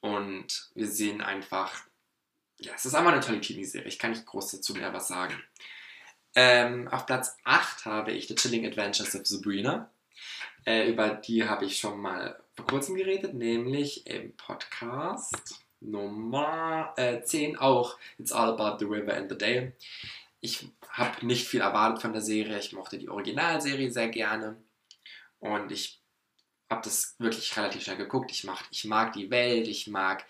Und wir sehen einfach, ja, es ist einfach eine tolle Teenie-Serie. Ich kann nicht groß dazu mehr was sagen. Ähm, auf Platz 8 habe ich The Chilling Adventures of Sabrina. Äh, über die habe ich schon mal vor kurzem geredet, nämlich im Podcast Nummer äh, 10 auch It's All About the River and the Dale. Ich habe nicht viel erwartet von der Serie. Ich mochte die Originalserie sehr gerne. Und ich habe das wirklich relativ schnell geguckt. Ich mag, ich mag die Welt, ich mag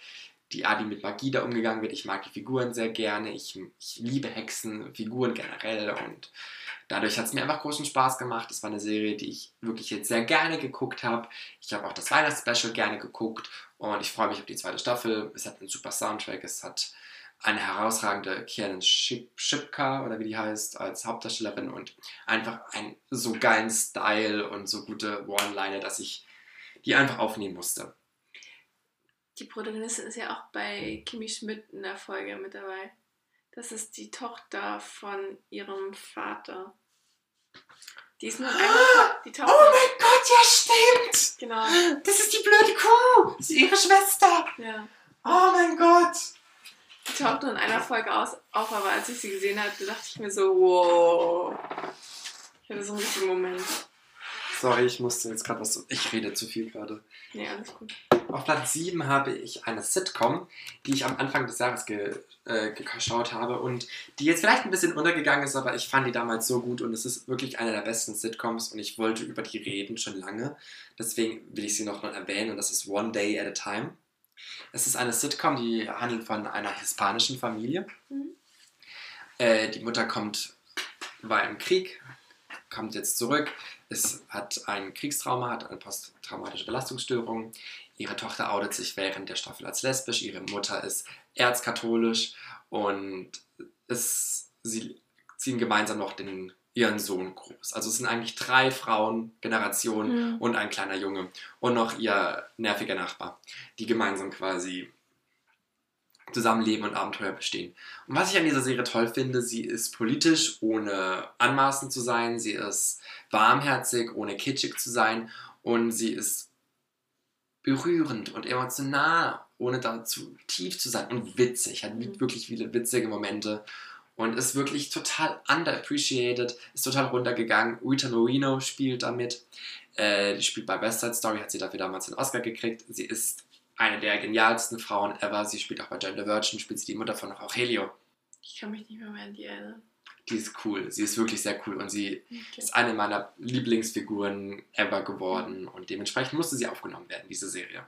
die Art, wie mit Magie da umgegangen wird. Ich mag die Figuren sehr gerne. Ich, ich liebe Hexen, Figuren generell und dadurch hat es mir einfach großen Spaß gemacht. Es war eine Serie, die ich wirklich jetzt sehr gerne geguckt habe. Ich habe auch das Weihnachtsspecial gerne geguckt und ich freue mich auf die zweite Staffel. Es hat einen super Soundtrack, es hat eine herausragende Kiernan Shipka oder wie die heißt als Hauptdarstellerin und einfach einen so geilen Style und so gute One-Liner, dass ich die einfach aufnehmen musste. Die Protagonistin ist ja auch bei Kimi Schmidt in der Folge mit dabei. Das ist die Tochter von ihrem Vater. Die ist nur einmal die Tochter. Oh mein Gott, ja stimmt! Genau. Das ist die blöde Kuh! Das ist ihre Schwester! Ja. Oh mein Gott! Die taucht nur in einer Folge aus, auf, aber als ich sie gesehen habe, dachte ich mir so, wow. Ich hatte so einen richtigen Moment. Sorry, ich musste jetzt gerade was. Ich rede zu viel gerade. Nee, alles gut. Auf Platz 7 habe ich eine Sitcom, die ich am Anfang des Jahres ge, äh, geschaut habe und die jetzt vielleicht ein bisschen untergegangen ist, aber ich fand die damals so gut und es ist wirklich eine der besten Sitcoms und ich wollte über die reden schon lange. Deswegen will ich sie noch mal erwähnen und das ist One Day at a Time. Es ist eine Sitcom, die handelt von einer hispanischen Familie. Mhm. Äh, die Mutter kommt, war im Krieg, kommt jetzt zurück, es hat ein Kriegstrauma, hat eine posttraumatische Belastungsstörung. Ihre Tochter outet sich während der Staffel als lesbisch, ihre Mutter ist erzkatholisch und es, sie ziehen gemeinsam noch den, ihren Sohn groß. Also es sind eigentlich drei Frauen, Generationen mhm. und ein kleiner Junge und noch ihr nerviger Nachbar, die gemeinsam quasi Zusammenleben und Abenteuer bestehen. Und was ich an dieser Serie toll finde, sie ist politisch, ohne anmaßend zu sein, sie ist warmherzig, ohne kitschig zu sein und sie ist berührend und emotional, ohne dazu tief zu sein und witzig, hat mhm. wirklich viele witzige Momente und ist wirklich total underappreciated, ist total runtergegangen. Rita Moreno spielt damit, äh, die spielt bei West Side Story, hat sie dafür damals den Oscar gekriegt. Sie ist eine der genialsten Frauen ever. Sie spielt auch bei Jane the Virgin, spielt sie die Mutter von Aurelio. Ich kann mich nicht mehr mehr an die erinnern. Die ist cool. Sie ist wirklich sehr cool und sie okay. ist eine meiner Lieblingsfiguren ever geworden und dementsprechend musste sie aufgenommen werden, diese Serie.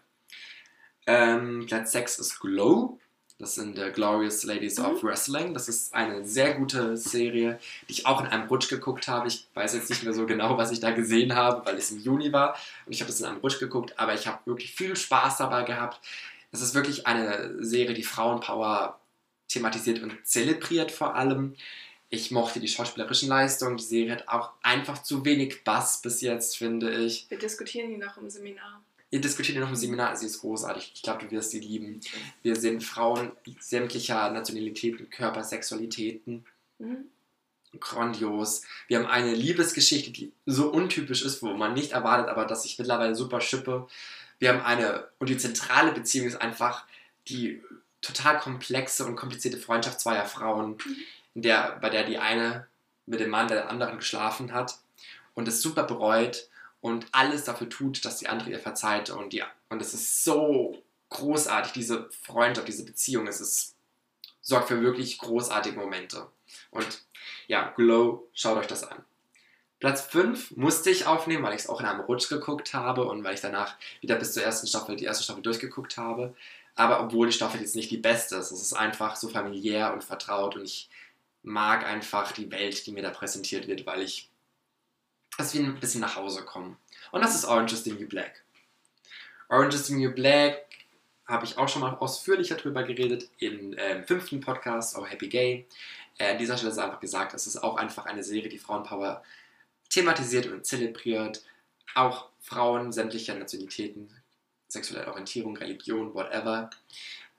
Ähm, Platz 6 ist Glow. Das sind The Glorious Ladies mhm. of Wrestling. Das ist eine sehr gute Serie, die ich auch in einem Rutsch geguckt habe. Ich weiß jetzt nicht mehr so genau, was ich da gesehen habe, weil es im Juni war. Und ich habe das in einem Rutsch geguckt, aber ich habe wirklich viel Spaß dabei gehabt. Es ist wirklich eine Serie, die Frauenpower thematisiert und zelebriert vor allem. Ich mochte die schauspielerischen Leistungen. Die Serie hat auch einfach zu wenig Bass bis jetzt, finde ich. Wir diskutieren die noch im Seminar. Ihr diskutiert noch im Seminar, sie ist großartig. Ich glaube, du wirst sie lieben. Wir sehen Frauen sämtlicher Nationalitäten, Körper, Sexualitäten. Mhm. grandios. Wir haben eine Liebesgeschichte, die so untypisch ist, wo man nicht erwartet, aber dass ich mittlerweile super schippe. Wir haben eine, und die zentrale Beziehung ist einfach die total komplexe und komplizierte Freundschaft zweier Frauen, in der, bei der die eine mit dem Mann der anderen geschlafen hat und es super bereut und alles dafür tut, dass die andere ihr verzeiht und, die, und es ist so großartig, diese Freundschaft, diese Beziehung, es ist, sorgt für wirklich großartige Momente. Und ja, Glow, schaut euch das an. Platz 5 musste ich aufnehmen, weil ich es auch in einem Rutsch geguckt habe und weil ich danach wieder bis zur ersten Staffel, die erste Staffel durchgeguckt habe. Aber obwohl die Staffel jetzt nicht die beste ist, es ist einfach so familiär und vertraut und ich mag einfach die Welt, die mir da präsentiert wird, weil ich es wie ein bisschen nach Hause komme. Und das ist Orange is the New Black. Orange is the New Black habe ich auch schon mal ausführlicher drüber geredet im äh, fünften Podcast, Oh Happy Gay. Äh, an dieser Stelle ist einfach gesagt, es ist auch einfach eine Serie, die Frauenpower thematisiert und zelebriert. Auch Frauen sämtlicher Nationalitäten, sexuelle Orientierung, Religion, whatever.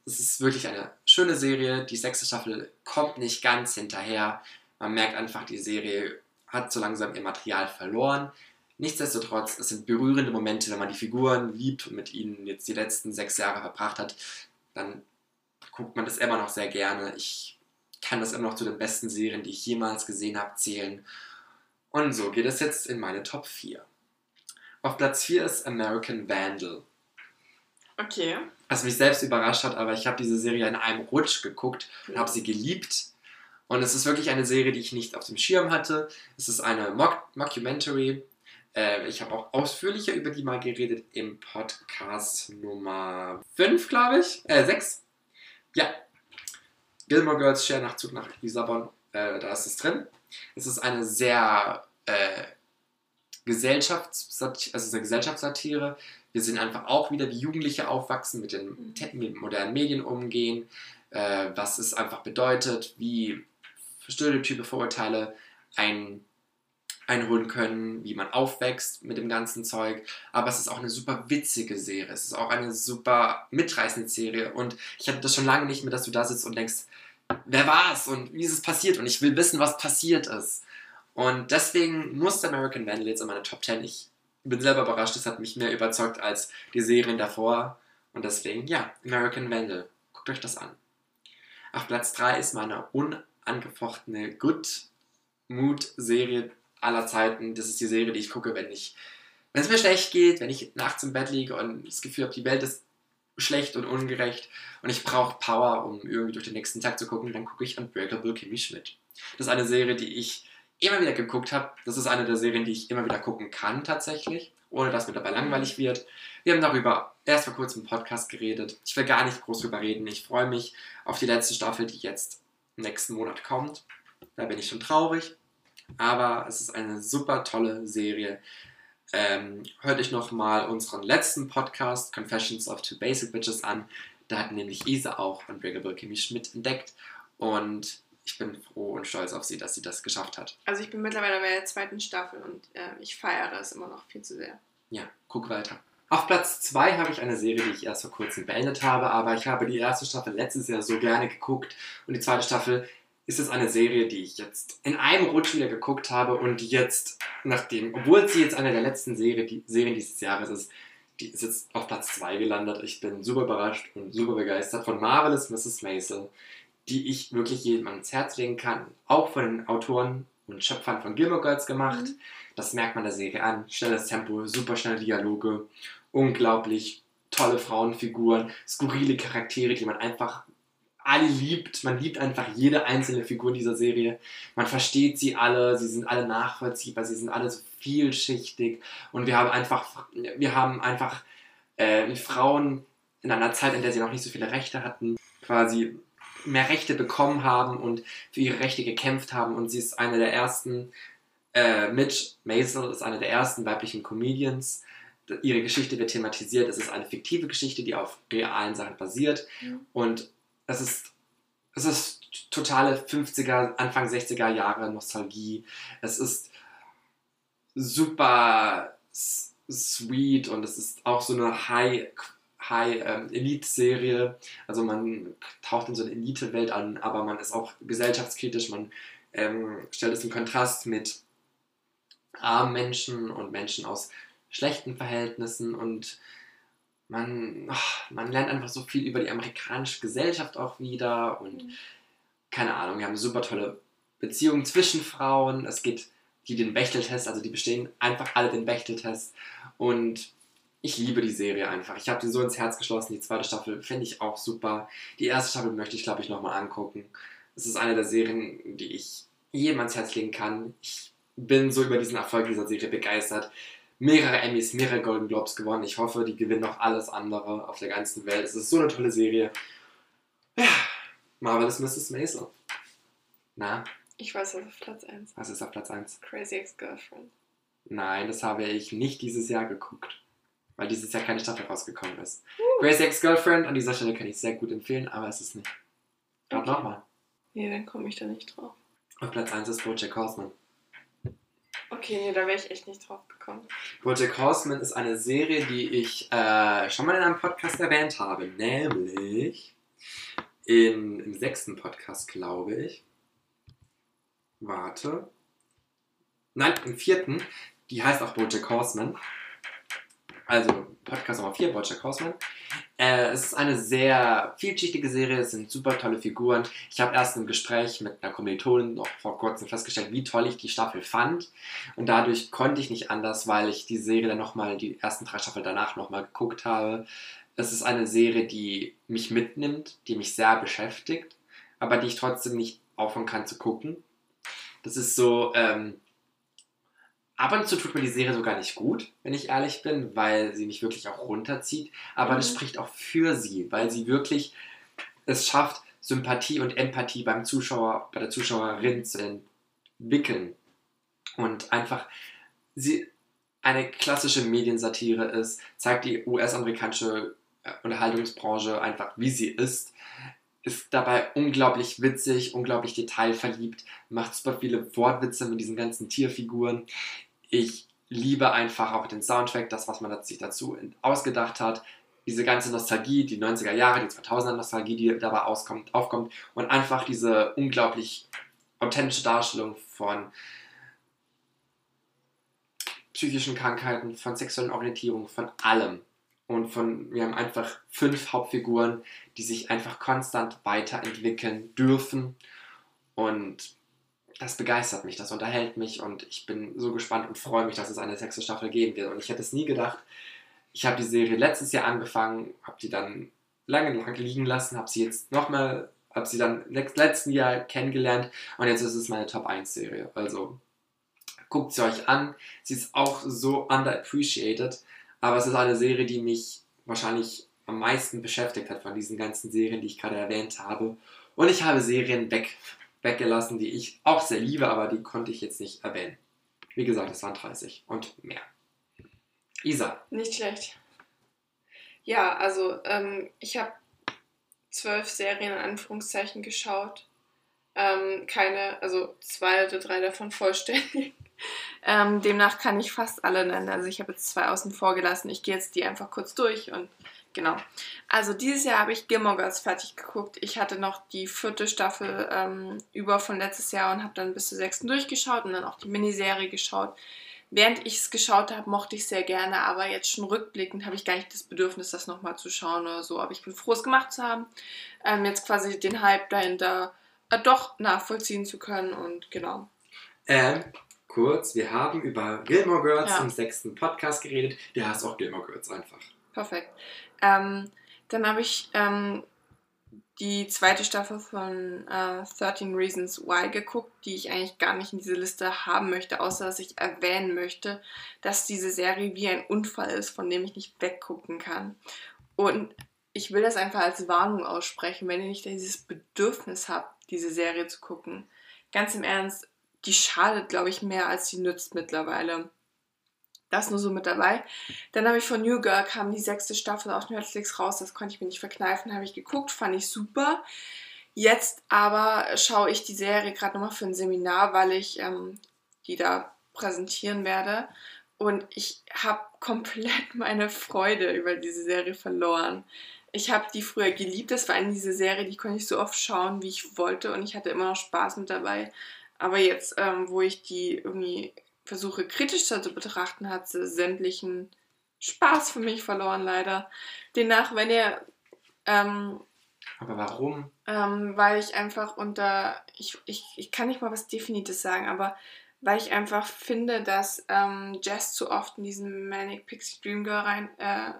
Es ist wirklich eine schöne Serie. Die sechste Staffel kommt nicht ganz hinterher. Man merkt einfach, die Serie hat so langsam ihr Material verloren. Nichtsdestotrotz, es sind berührende Momente, wenn man die Figuren liebt und mit ihnen jetzt die letzten sechs Jahre verbracht hat, dann guckt man das immer noch sehr gerne. Ich kann das immer noch zu den besten Serien, die ich jemals gesehen habe, zählen. Und so geht es jetzt in meine Top 4. Auf Platz 4 ist American Vandal. Okay. Was mich selbst überrascht hat, aber ich habe diese Serie in einem Rutsch geguckt und habe sie geliebt. Und es ist wirklich eine Serie, die ich nicht auf dem Schirm hatte. Es ist eine Mock Mockumentary. Äh, ich habe auch ausführlicher über die mal geredet im Podcast Nummer 5, glaube ich. Äh, 6. Ja. Gilmore Girls Share Nachzug nach Lissabon. Äh, da ist es drin. Es ist eine sehr äh, Gesellschaftssatire, also eine Gesellschaftssatire. Wir sehen einfach auch wieder, wie Jugendliche aufwachsen, mit den mit modernen Medien umgehen, äh, was es einfach bedeutet, wie Stereotype, Vorurteile ein, einholen können, wie man aufwächst mit dem ganzen Zeug. Aber es ist auch eine super witzige Serie. Es ist auch eine super mitreißende Serie. Und ich hatte das schon lange nicht mehr, dass du da sitzt und denkst, wer war es und wie ist es passiert? Und ich will wissen, was passiert ist. Und deswegen muss American Vandal jetzt in meine Top 10. Ich bin selber überrascht, es hat mich mehr überzeugt als die Serien davor. Und deswegen, ja, American Vandal. Guckt euch das an. Auf Platz 3 ist meine unangefochtene Good Mood Serie aller Zeiten. Das ist die Serie, die ich gucke, wenn ich, wenn es mir schlecht geht, wenn ich nachts im Bett liege und das Gefühl habe, die Welt ist schlecht und ungerecht und ich brauche Power, um irgendwie durch den nächsten Tag zu gucken, dann gucke ich Unbreakable Kimmy Schmidt. Das ist eine Serie, die ich immer wieder geguckt habe. Das ist eine der Serien, die ich immer wieder gucken kann tatsächlich, ohne dass mir dabei langweilig wird. Wir haben darüber erst vor kurzem im Podcast geredet. Ich will gar nicht groß drüber reden. Ich freue mich auf die letzte Staffel, die jetzt nächsten Monat kommt. Da bin ich schon traurig. Aber es ist eine super tolle Serie. Ähm, hört euch nochmal unseren letzten Podcast, Confessions of Two Basic Bitches, an. Da hat nämlich Isa auch Unbreakable Kimmy Schmidt entdeckt. Und ich bin froh und stolz auf sie, dass sie das geschafft hat. Also ich bin mittlerweile bei der zweiten Staffel und äh, ich feiere es immer noch viel zu sehr. Ja, guck weiter. Auf Platz 2 habe ich eine Serie, die ich erst vor kurzem beendet habe, aber ich habe die erste Staffel letztes Jahr so gerne geguckt und die zweite Staffel ist es eine Serie, die ich jetzt in einem Rutsch wieder geguckt habe und jetzt, nachdem, obwohl sie jetzt eine der letzten Serie, die, Serien dieses Jahres ist, die ist jetzt auf Platz 2 gelandet. Ich bin super überrascht und super begeistert von Marvelous Mrs. Maisel, die ich wirklich jedem ans Herz legen kann. Auch von den Autoren und Schöpfern von Gilmore Girls gemacht. Mhm. Das merkt man der Serie an. Schnelles Tempo, super schnelle Dialoge, unglaublich tolle Frauenfiguren, skurrile Charaktere, die man einfach alle liebt. Man liebt einfach jede einzelne Figur dieser Serie. Man versteht sie alle, sie sind alle nachvollziehbar, sie sind alle so vielschichtig und wir haben einfach, wir haben einfach äh, Frauen in einer Zeit, in der sie noch nicht so viele Rechte hatten, quasi mehr Rechte bekommen haben und für ihre Rechte gekämpft haben und sie ist eine der ersten, äh, Mitch Maisel ist eine der ersten weiblichen Comedians. Ihre Geschichte wird thematisiert. Es ist eine fiktive Geschichte, die auf realen Sachen basiert. Mhm. Und es ist, es ist totale 50er, Anfang 60er Jahre Nostalgie. Es ist super sweet und es ist auch so eine High, High ähm, Elite-Serie. Also man taucht in so eine Elite-Welt an, aber man ist auch gesellschaftskritisch, man ähm, stellt es in Kontrast mit armen Menschen und Menschen aus schlechten Verhältnissen und man, oh, man lernt einfach so viel über die amerikanische Gesellschaft auch wieder und mhm. keine Ahnung, wir haben super tolle Beziehung zwischen Frauen. Es geht die den Bechteltest, also die bestehen einfach alle den Bechteltest und ich liebe die Serie einfach. Ich habe sie so ins Herz geschlossen. Die zweite Staffel finde ich auch super. Die erste Staffel möchte ich, glaube ich, nochmal angucken. Es ist eine der Serien, die ich jedem ans Herz legen kann. Ich bin so über diesen Erfolg dieser Serie begeistert. Mehrere Emmys, mehrere Golden Globes gewonnen. Ich hoffe, die gewinnen noch alles andere auf der ganzen Welt. Es ist so eine tolle Serie. Ja, Marvelous Mrs. Maisel. Na? Ich weiß, was auf Platz 1. Was ist auf Platz 1? Crazy Ex-Girlfriend. Nein, das habe ich nicht dieses Jahr geguckt. Weil dieses Jahr keine Staffel rausgekommen ist. Uh. Crazy Ex-Girlfriend, an dieser Stelle kann ich sehr gut empfehlen, aber es ist nicht. Rat okay. nochmal. Nee, dann komme ich da nicht drauf. Auf Platz 1 ist Bojack Horseman. Okay, nee, da wäre ich echt nicht drauf gekommen. Bojack Horseman ist eine Serie, die ich äh, schon mal in einem Podcast erwähnt habe. Nämlich in, im sechsten Podcast, glaube ich. Warte. Nein, im vierten. Die heißt auch Bojack Horseman. Also Podcast Nummer 4, Bojack Horseman. Äh, es ist eine sehr vielschichtige Serie, es sind super tolle Figuren. Ich habe erst im Gespräch mit einer Kommilitonin noch vor kurzem festgestellt, wie toll ich die Staffel fand. Und dadurch konnte ich nicht anders, weil ich die Serie dann nochmal, die ersten drei Staffeln danach nochmal geguckt habe. Es ist eine Serie, die mich mitnimmt, die mich sehr beschäftigt, aber die ich trotzdem nicht aufhören kann zu gucken. Das ist so, ähm, ab und zu tut mir die Serie sogar nicht gut, wenn ich ehrlich bin, weil sie mich wirklich auch runterzieht. Aber mhm. das spricht auch für sie, weil sie wirklich es schafft, Sympathie und Empathie beim Zuschauer, bei der Zuschauerin zu entwickeln. Und einfach sie eine klassische Mediensatire ist, zeigt die US-amerikanische äh, Unterhaltungsbranche einfach, wie sie ist ist dabei unglaublich witzig, unglaublich detailverliebt, macht super viele Wortwitze mit diesen ganzen Tierfiguren. Ich liebe einfach auch den Soundtrack, das, was man sich dazu ausgedacht hat. Diese ganze Nostalgie, die 90er Jahre, die 2000er Nostalgie, die dabei auskommt, aufkommt und einfach diese unglaublich authentische Darstellung von psychischen Krankheiten, von sexuellen Orientierung, von allem. Und von, wir haben einfach fünf Hauptfiguren, die sich einfach konstant weiterentwickeln dürfen. Und das begeistert mich, das unterhält mich und ich bin so gespannt und freue mich, dass es eine sechste Staffel geben wird. Und ich hätte es nie gedacht. Ich habe die Serie letztes Jahr angefangen, habe die dann lange, lange liegen lassen, habe sie jetzt nochmal, habe sie dann letzten Jahr kennengelernt und jetzt ist es meine Top 1 Serie. Also guckt sie euch an. Sie ist auch so underappreciated. Aber es ist eine Serie, die mich wahrscheinlich am meisten beschäftigt hat von diesen ganzen Serien, die ich gerade erwähnt habe. Und ich habe Serien weg, weggelassen, die ich auch sehr liebe, aber die konnte ich jetzt nicht erwähnen. Wie gesagt, es waren 30 und mehr. Isa. Nicht schlecht. Ja, also ähm, ich habe zwölf Serien in Anführungszeichen geschaut. Ähm, keine, also zwei oder drei davon vollständig. Ähm, demnach kann ich fast alle nennen. Also ich habe jetzt zwei außen vor gelassen. Ich gehe jetzt die einfach kurz durch und genau. Also dieses Jahr habe ich Gilmore Girls fertig geguckt. Ich hatte noch die vierte Staffel ähm, über von letztes Jahr und habe dann bis zur sechsten durchgeschaut und dann auch die Miniserie geschaut. Während ich es geschaut habe, mochte ich es sehr gerne, aber jetzt schon rückblickend habe ich gar nicht das Bedürfnis, das nochmal zu schauen oder so. Aber ich bin froh, es gemacht zu haben. Ähm, jetzt quasi den Hype dahinter äh, doch nachvollziehen zu können und genau. Ähm, kurz, wir haben über Gilmore Girls ja. im sechsten Podcast geredet. Der heißt auch Gilmore Girls einfach. Perfekt. Ähm, dann habe ich ähm, die zweite Staffel von äh, 13 Reasons Why geguckt, die ich eigentlich gar nicht in diese Liste haben möchte, außer dass ich erwähnen möchte, dass diese Serie wie ein Unfall ist, von dem ich nicht weggucken kann. Und ich will das einfach als Warnung aussprechen, wenn ihr nicht dieses Bedürfnis habt, diese Serie zu gucken. Ganz im Ernst, die schadet, glaube ich, mehr als sie nützt mittlerweile. Das nur so mit dabei. Dann habe ich von New Girl kam die sechste Staffel auf Netflix raus. Das konnte ich mir nicht verkneifen. Habe ich geguckt, fand ich super. Jetzt aber schaue ich die Serie gerade nochmal für ein Seminar, weil ich ähm, die da präsentieren werde. Und ich habe komplett meine Freude über diese Serie verloren. Ich habe die früher geliebt. Das war eine diese Serie, die konnte ich so oft schauen, wie ich wollte. Und ich hatte immer noch Spaß mit dabei. Aber jetzt, ähm, wo ich die irgendwie versuche kritischer zu betrachten, hat sie sämtlichen Spaß für mich verloren, leider. Demnach, wenn ihr. Ähm, aber warum? Ähm, weil ich einfach unter. Ich, ich, ich kann nicht mal was Definitives sagen, aber weil ich einfach finde, dass ähm, Jess zu oft in diesen Manic Pixie Dream Girl rein. Äh,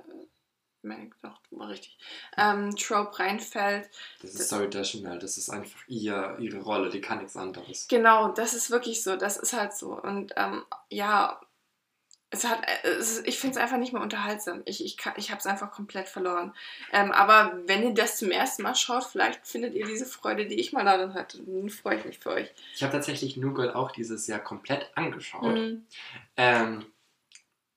Manic, doch, mal richtig. Ähm, Trope reinfällt. Das ist Sorry Deschanel, das ist einfach ihr, ihre Rolle, die kann nichts anderes. Genau, das ist wirklich so, das ist halt so. Und ähm, ja, es hat, es, ich finde es einfach nicht mehr unterhaltsam. Ich, ich, ich habe es einfach komplett verloren. Ähm, aber wenn ihr das zum ersten Mal schaut, vielleicht findet ihr diese Freude, die ich mal darin hatte. Dann freue ich mich für euch. Ich habe tatsächlich New Girl auch dieses Jahr komplett angeschaut. Mhm. Ähm,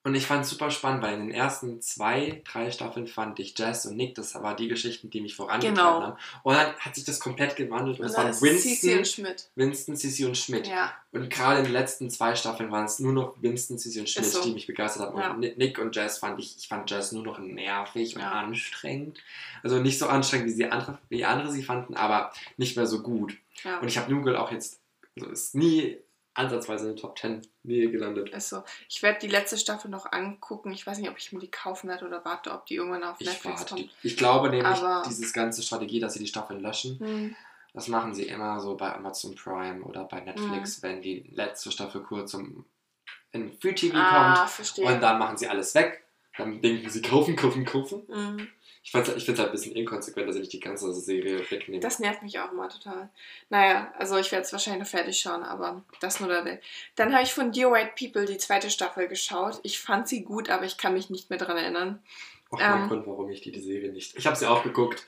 und ich fand es super spannend, weil in den ersten zwei, drei Staffeln fand ich Jess und Nick, das waren die Geschichten, die mich vorangetrieben genau. haben. Und dann hat sich das komplett gewandelt und, es waren Winston, Cici und Schmidt. Winston, Sissy und Schmidt. Ja. Und gerade in den letzten zwei Staffeln waren es nur noch Winston, Sissy und Schmidt, so. die mich begeistert haben. Ja. Und Nick und Jess fand ich, ich fand Jess nur noch nervig und anstrengend. Also nicht so anstrengend, wie, sie andere, wie andere sie fanden, aber nicht mehr so gut. Und ich habe Girl auch jetzt, also ist nie ansatzweise in den Top 10 Nähe gelandet. Ist so. Ich werde die letzte Staffel noch angucken. Ich weiß nicht, ob ich mir die kaufen werde oder warte, ob die irgendwann auf ich Netflix kommt. Ich glaube nämlich, Aber dieses ganze Strategie, dass sie die Staffeln löschen, hm. das machen sie immer so bei Amazon Prime oder bei Netflix, hm. wenn die letzte Staffel kurz zum in Free TV ah, kommt. Verstehe. Und dann machen sie alles weg. Dann denken sie, kaufen, kaufen, kaufen. Hm. Ich, ich finde es halt ein bisschen inkonsequent, dass ich nicht die ganze Serie wegnehme. Das nervt mich auch immer total. Naja, also ich werde es wahrscheinlich noch fertig schauen, aber das nur der Dann habe ich von Dear White People die zweite Staffel geschaut. Ich fand sie gut, aber ich kann mich nicht mehr daran erinnern. Auch ähm, mein Grund, warum ich die, die Serie nicht. Ich habe sie auch geguckt.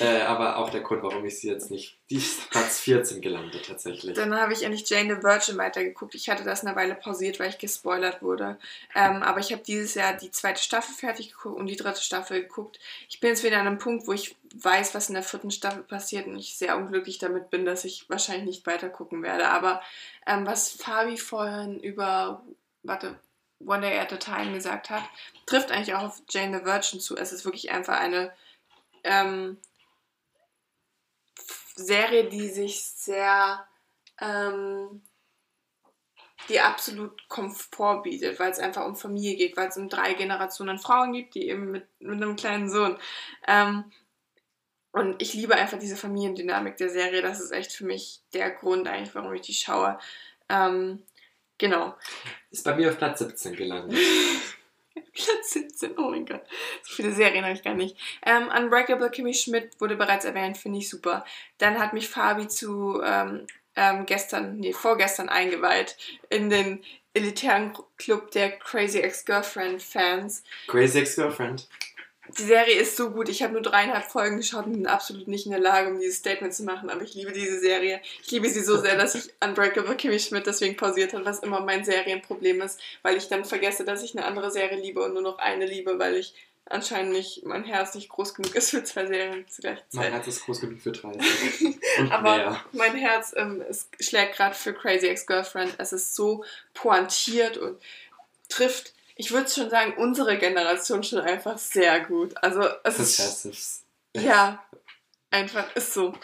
Äh, aber auch der Grund, warum ich sie jetzt nicht. Die ist Platz 14 gelandet tatsächlich. Dann habe ich endlich Jane the Virgin weitergeguckt. Ich hatte das eine Weile pausiert, weil ich gespoilert wurde. Ähm, aber ich habe dieses Jahr die zweite Staffel fertig geguckt und die dritte Staffel geguckt. Ich bin jetzt wieder an einem Punkt, wo ich weiß, was in der vierten Staffel passiert und ich sehr unglücklich damit bin, dass ich wahrscheinlich nicht weiter gucken werde. Aber ähm, was Fabi vorhin über, warte, One Day at a Time gesagt hat, trifft eigentlich auch auf Jane the Virgin zu. Es ist wirklich einfach eine ähm, Serie, die sich sehr, ähm, die absolut Komfort bietet, weil es einfach um Familie geht, weil es um drei Generationen Frauen gibt, die eben mit, mit einem kleinen Sohn. Ähm, und ich liebe einfach diese Familiendynamik der Serie. Das ist echt für mich der Grund eigentlich, warum ich die schaue. Ähm, genau. Ist bei mir auf Platz 17 gelandet. Platz 17, oh mein Gott. So viele Serien habe ich gar nicht. Ähm, Unbreakable Kimmy Schmidt wurde bereits erwähnt, finde ich super. Dann hat mich Fabi zu ähm, ähm, gestern, nee, vorgestern eingeweiht in den elitären Club der Crazy Ex-Girlfriend Fans. Crazy Ex-Girlfriend? Die Serie ist so gut. Ich habe nur dreieinhalb Folgen geschaut und bin absolut nicht in der Lage, um dieses Statement zu machen. Aber ich liebe diese Serie. Ich liebe sie so sehr, dass ich Unbreakable Kimmy Schmidt deswegen pausiert habe, was immer mein Serienproblem ist, weil ich dann vergesse, dass ich eine andere Serie liebe und nur noch eine liebe, weil ich anscheinend nicht, mein Herz nicht groß genug ist für zwei Serien zur gleichen Zeit. Mein Herz ist groß genug für drei. Aber mehr. mein Herz ähm, schlägt gerade für Crazy Ex-Girlfriend. Es ist so pointiert und trifft ich würde schon sagen, unsere Generation schon einfach sehr gut. Also es ist. Ja, einfach ist so.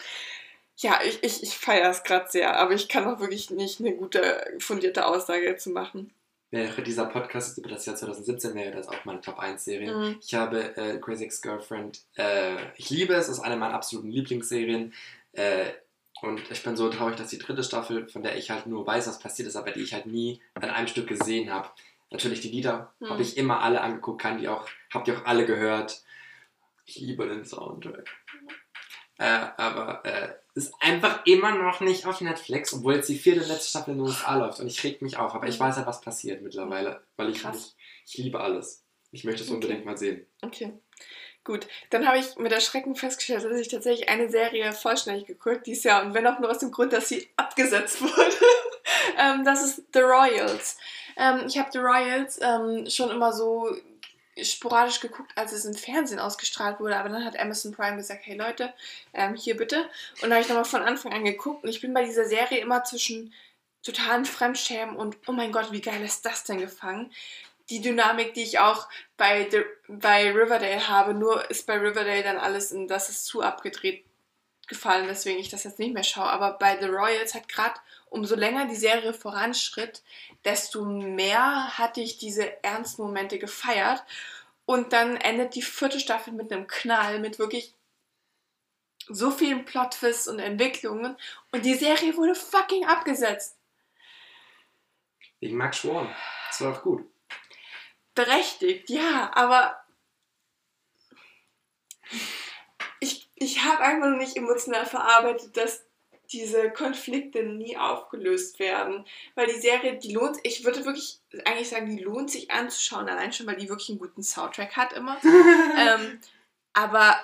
Ja, ich, ich, ich feiere es gerade sehr, aber ich kann auch wirklich nicht eine gute, fundierte Aussage dazu machen. Wäre dieser Podcast über das Jahr 2017 wäre das auch meine Top 1 Serie. Mhm. Ich habe äh, Crazy Ex-Girlfriend, äh, ich liebe es, es ist eine meiner absoluten Lieblingsserien. Äh, und ich bin so traurig, dass die dritte Staffel, von der ich halt nur weiß, was passiert ist, aber die ich halt nie an einem Stück gesehen habe, Natürlich die Lieder hm. habe ich immer alle angeguckt, kann die auch, habt ihr auch alle gehört. Ich liebe den Soundtrack. Äh, aber äh, ist einfach immer noch nicht auf Netflix, obwohl jetzt die vierte letzte Staffel in den USA läuft und ich reg mich auf. Aber ich weiß halt, was passiert mittlerweile, weil ich, ich, ich liebe alles. Ich möchte es okay. unbedingt mal sehen. Okay. Gut, dann habe ich mit Erschrecken festgestellt, dass ich tatsächlich eine Serie vollständig geguckt dieses Jahr und wenn auch nur aus dem Grund, dass sie abgesetzt wurde. ähm, das ist The Royals. Ähm, ich habe The Royals ähm, schon immer so sporadisch geguckt, als es im Fernsehen ausgestrahlt wurde, aber dann hat Amazon Prime gesagt, hey Leute, ähm, hier bitte. Und dann habe ich nochmal von Anfang an geguckt und ich bin bei dieser Serie immer zwischen totalen Fremdschämen und oh mein Gott, wie geil ist das denn gefangen? Die Dynamik, die ich auch bei, The, bei Riverdale habe, nur ist bei Riverdale dann alles in, das ist zu abgedreht gefallen, weswegen ich das jetzt nicht mehr schaue. Aber bei The Royals hat gerade, umso länger die Serie voranschritt, desto mehr hatte ich diese ernsten Momente gefeiert. Und dann endet die vierte Staffel mit einem Knall, mit wirklich so vielen Plot-Twists und Entwicklungen. Und die Serie wurde fucking abgesetzt. Wegen Max Schworn. Das war doch gut. Berechtigt, ja, aber ich, ich habe einfach noch nicht emotional verarbeitet, dass diese Konflikte nie aufgelöst werden. Weil die Serie, die lohnt, ich würde wirklich eigentlich sagen, die lohnt sich anzuschauen, allein schon, weil die wirklich einen guten Soundtrack hat immer. ähm, aber,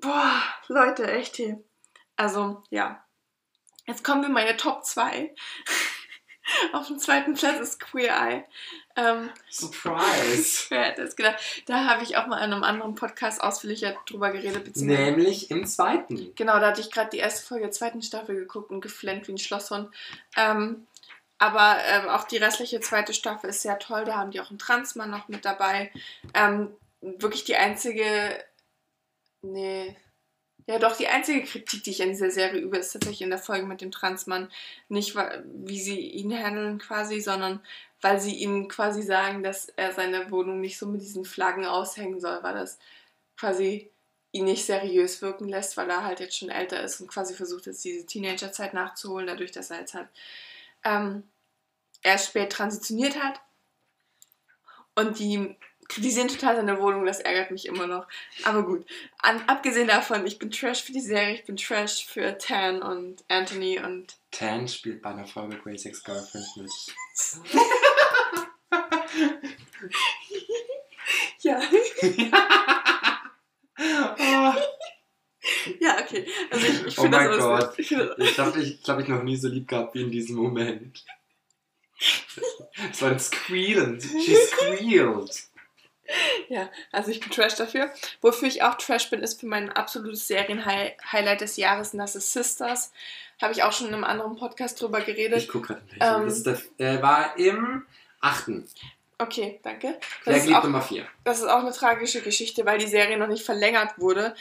boah, Leute, echt hier. Also, ja. Jetzt kommen wir meine Top 2. Auf dem zweiten Platz ist Queer Eye. Ähm, Surprise! wer hätte es gedacht? Da habe ich auch mal in einem anderen Podcast ausführlicher drüber geredet. beziehungsweise- Nämlich im zweiten. Genau, da hatte ich gerade die erste Folge der zweiten Staffel geguckt und geflennt wie ein Schlosshund. Ähm, aber ähm, auch die restliche zweite Staffel ist sehr toll. Da haben die auch einen Transmann noch mit dabei. Ähm, wirklich die einzige. Nee. Ja, doch, die einzige Kritik, die ich an dieser Serie übe, ist tatsächlich in der Folge mit dem Transmann. Nicht, wie sie ihn handeln quasi, sondern weil sie ihm quasi sagen, dass er seine Wohnung nicht so mit diesen Flaggen aushängen soll, weil das quasi ihn nicht seriös wirken lässt, weil er halt jetzt schon älter ist und quasi versucht jetzt diese Teenagerzeit nachzuholen, dadurch, dass er jetzt halt ähm, erst spät transitioniert hat. Und die kritisieren total seine Wohnung, das ärgert mich immer noch. Aber gut, An, abgesehen davon, ich bin Trash für die Serie, ich bin Trash für Tan und Anthony und Tan spielt bei einer Folge Grey Six Girlfriend mit. ja, oh, ja, okay. Also ich, ich Oh mein Gott. Ich finde ich glaube, ich, glaub, ich noch nie so lieb gehabt wie in diesem Moment. Es war ein Squealen. She squealed. Ja, also ich bin Trash dafür. Wofür ich auch Trash bin, ist für mein absolutes Serien-Highlight des Jahres, und das ist Sisters. Habe ich auch schon in einem anderen Podcast drüber geredet. Ich gucke gerade nicht. Ähm. das der, äh, war im achten. Okay, danke. Das ist, gibt auch, Nummer vier? das ist auch eine tragische Geschichte, weil die Serie noch nicht verlängert wurde.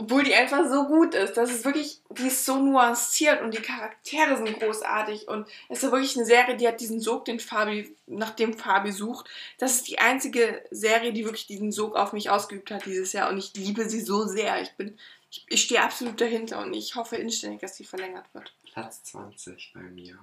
Obwohl die einfach so gut ist. Das ist wirklich, die ist so nuanciert und die Charaktere sind großartig. Und es ist wirklich eine Serie, die hat diesen Sog, den Fabi, nach dem Fabi sucht. Das ist die einzige Serie, die wirklich diesen Sog auf mich ausgeübt hat dieses Jahr. Und ich liebe sie so sehr. Ich bin, ich, ich stehe absolut dahinter und ich hoffe inständig, dass sie verlängert wird. Platz 20 bei mir.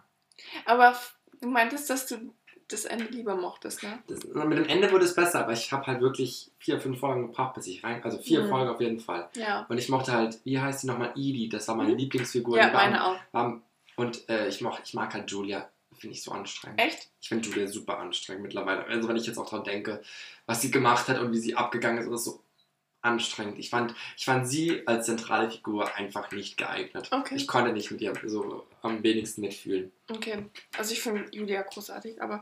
Aber du meintest, dass du das Ende lieber mochtest, ne? Das, mit dem Ende wurde es besser, aber ich habe halt wirklich vier, fünf Folgen gebraucht, bis ich rein. Also vier Mhm. Folgen auf jeden Fall. Ja. Und ich mochte halt, wie heißt sie nochmal? Edie, das war meine Mhm. Lieblingsfigur. Ja, meine auch. war- Und äh, ich, moch, ich mag halt Julia, finde ich so anstrengend. Echt? Ich finde Julia super anstrengend mittlerweile. Also wenn ich jetzt auch dran denke, was sie gemacht hat und wie sie abgegangen ist, ist so anstrengend. Ich fand, ich fand sie als zentrale Figur einfach nicht geeignet. Okay. Ich konnte nicht mit ihr so am wenigsten mitfühlen. Okay. Also ich finde Julia großartig, aber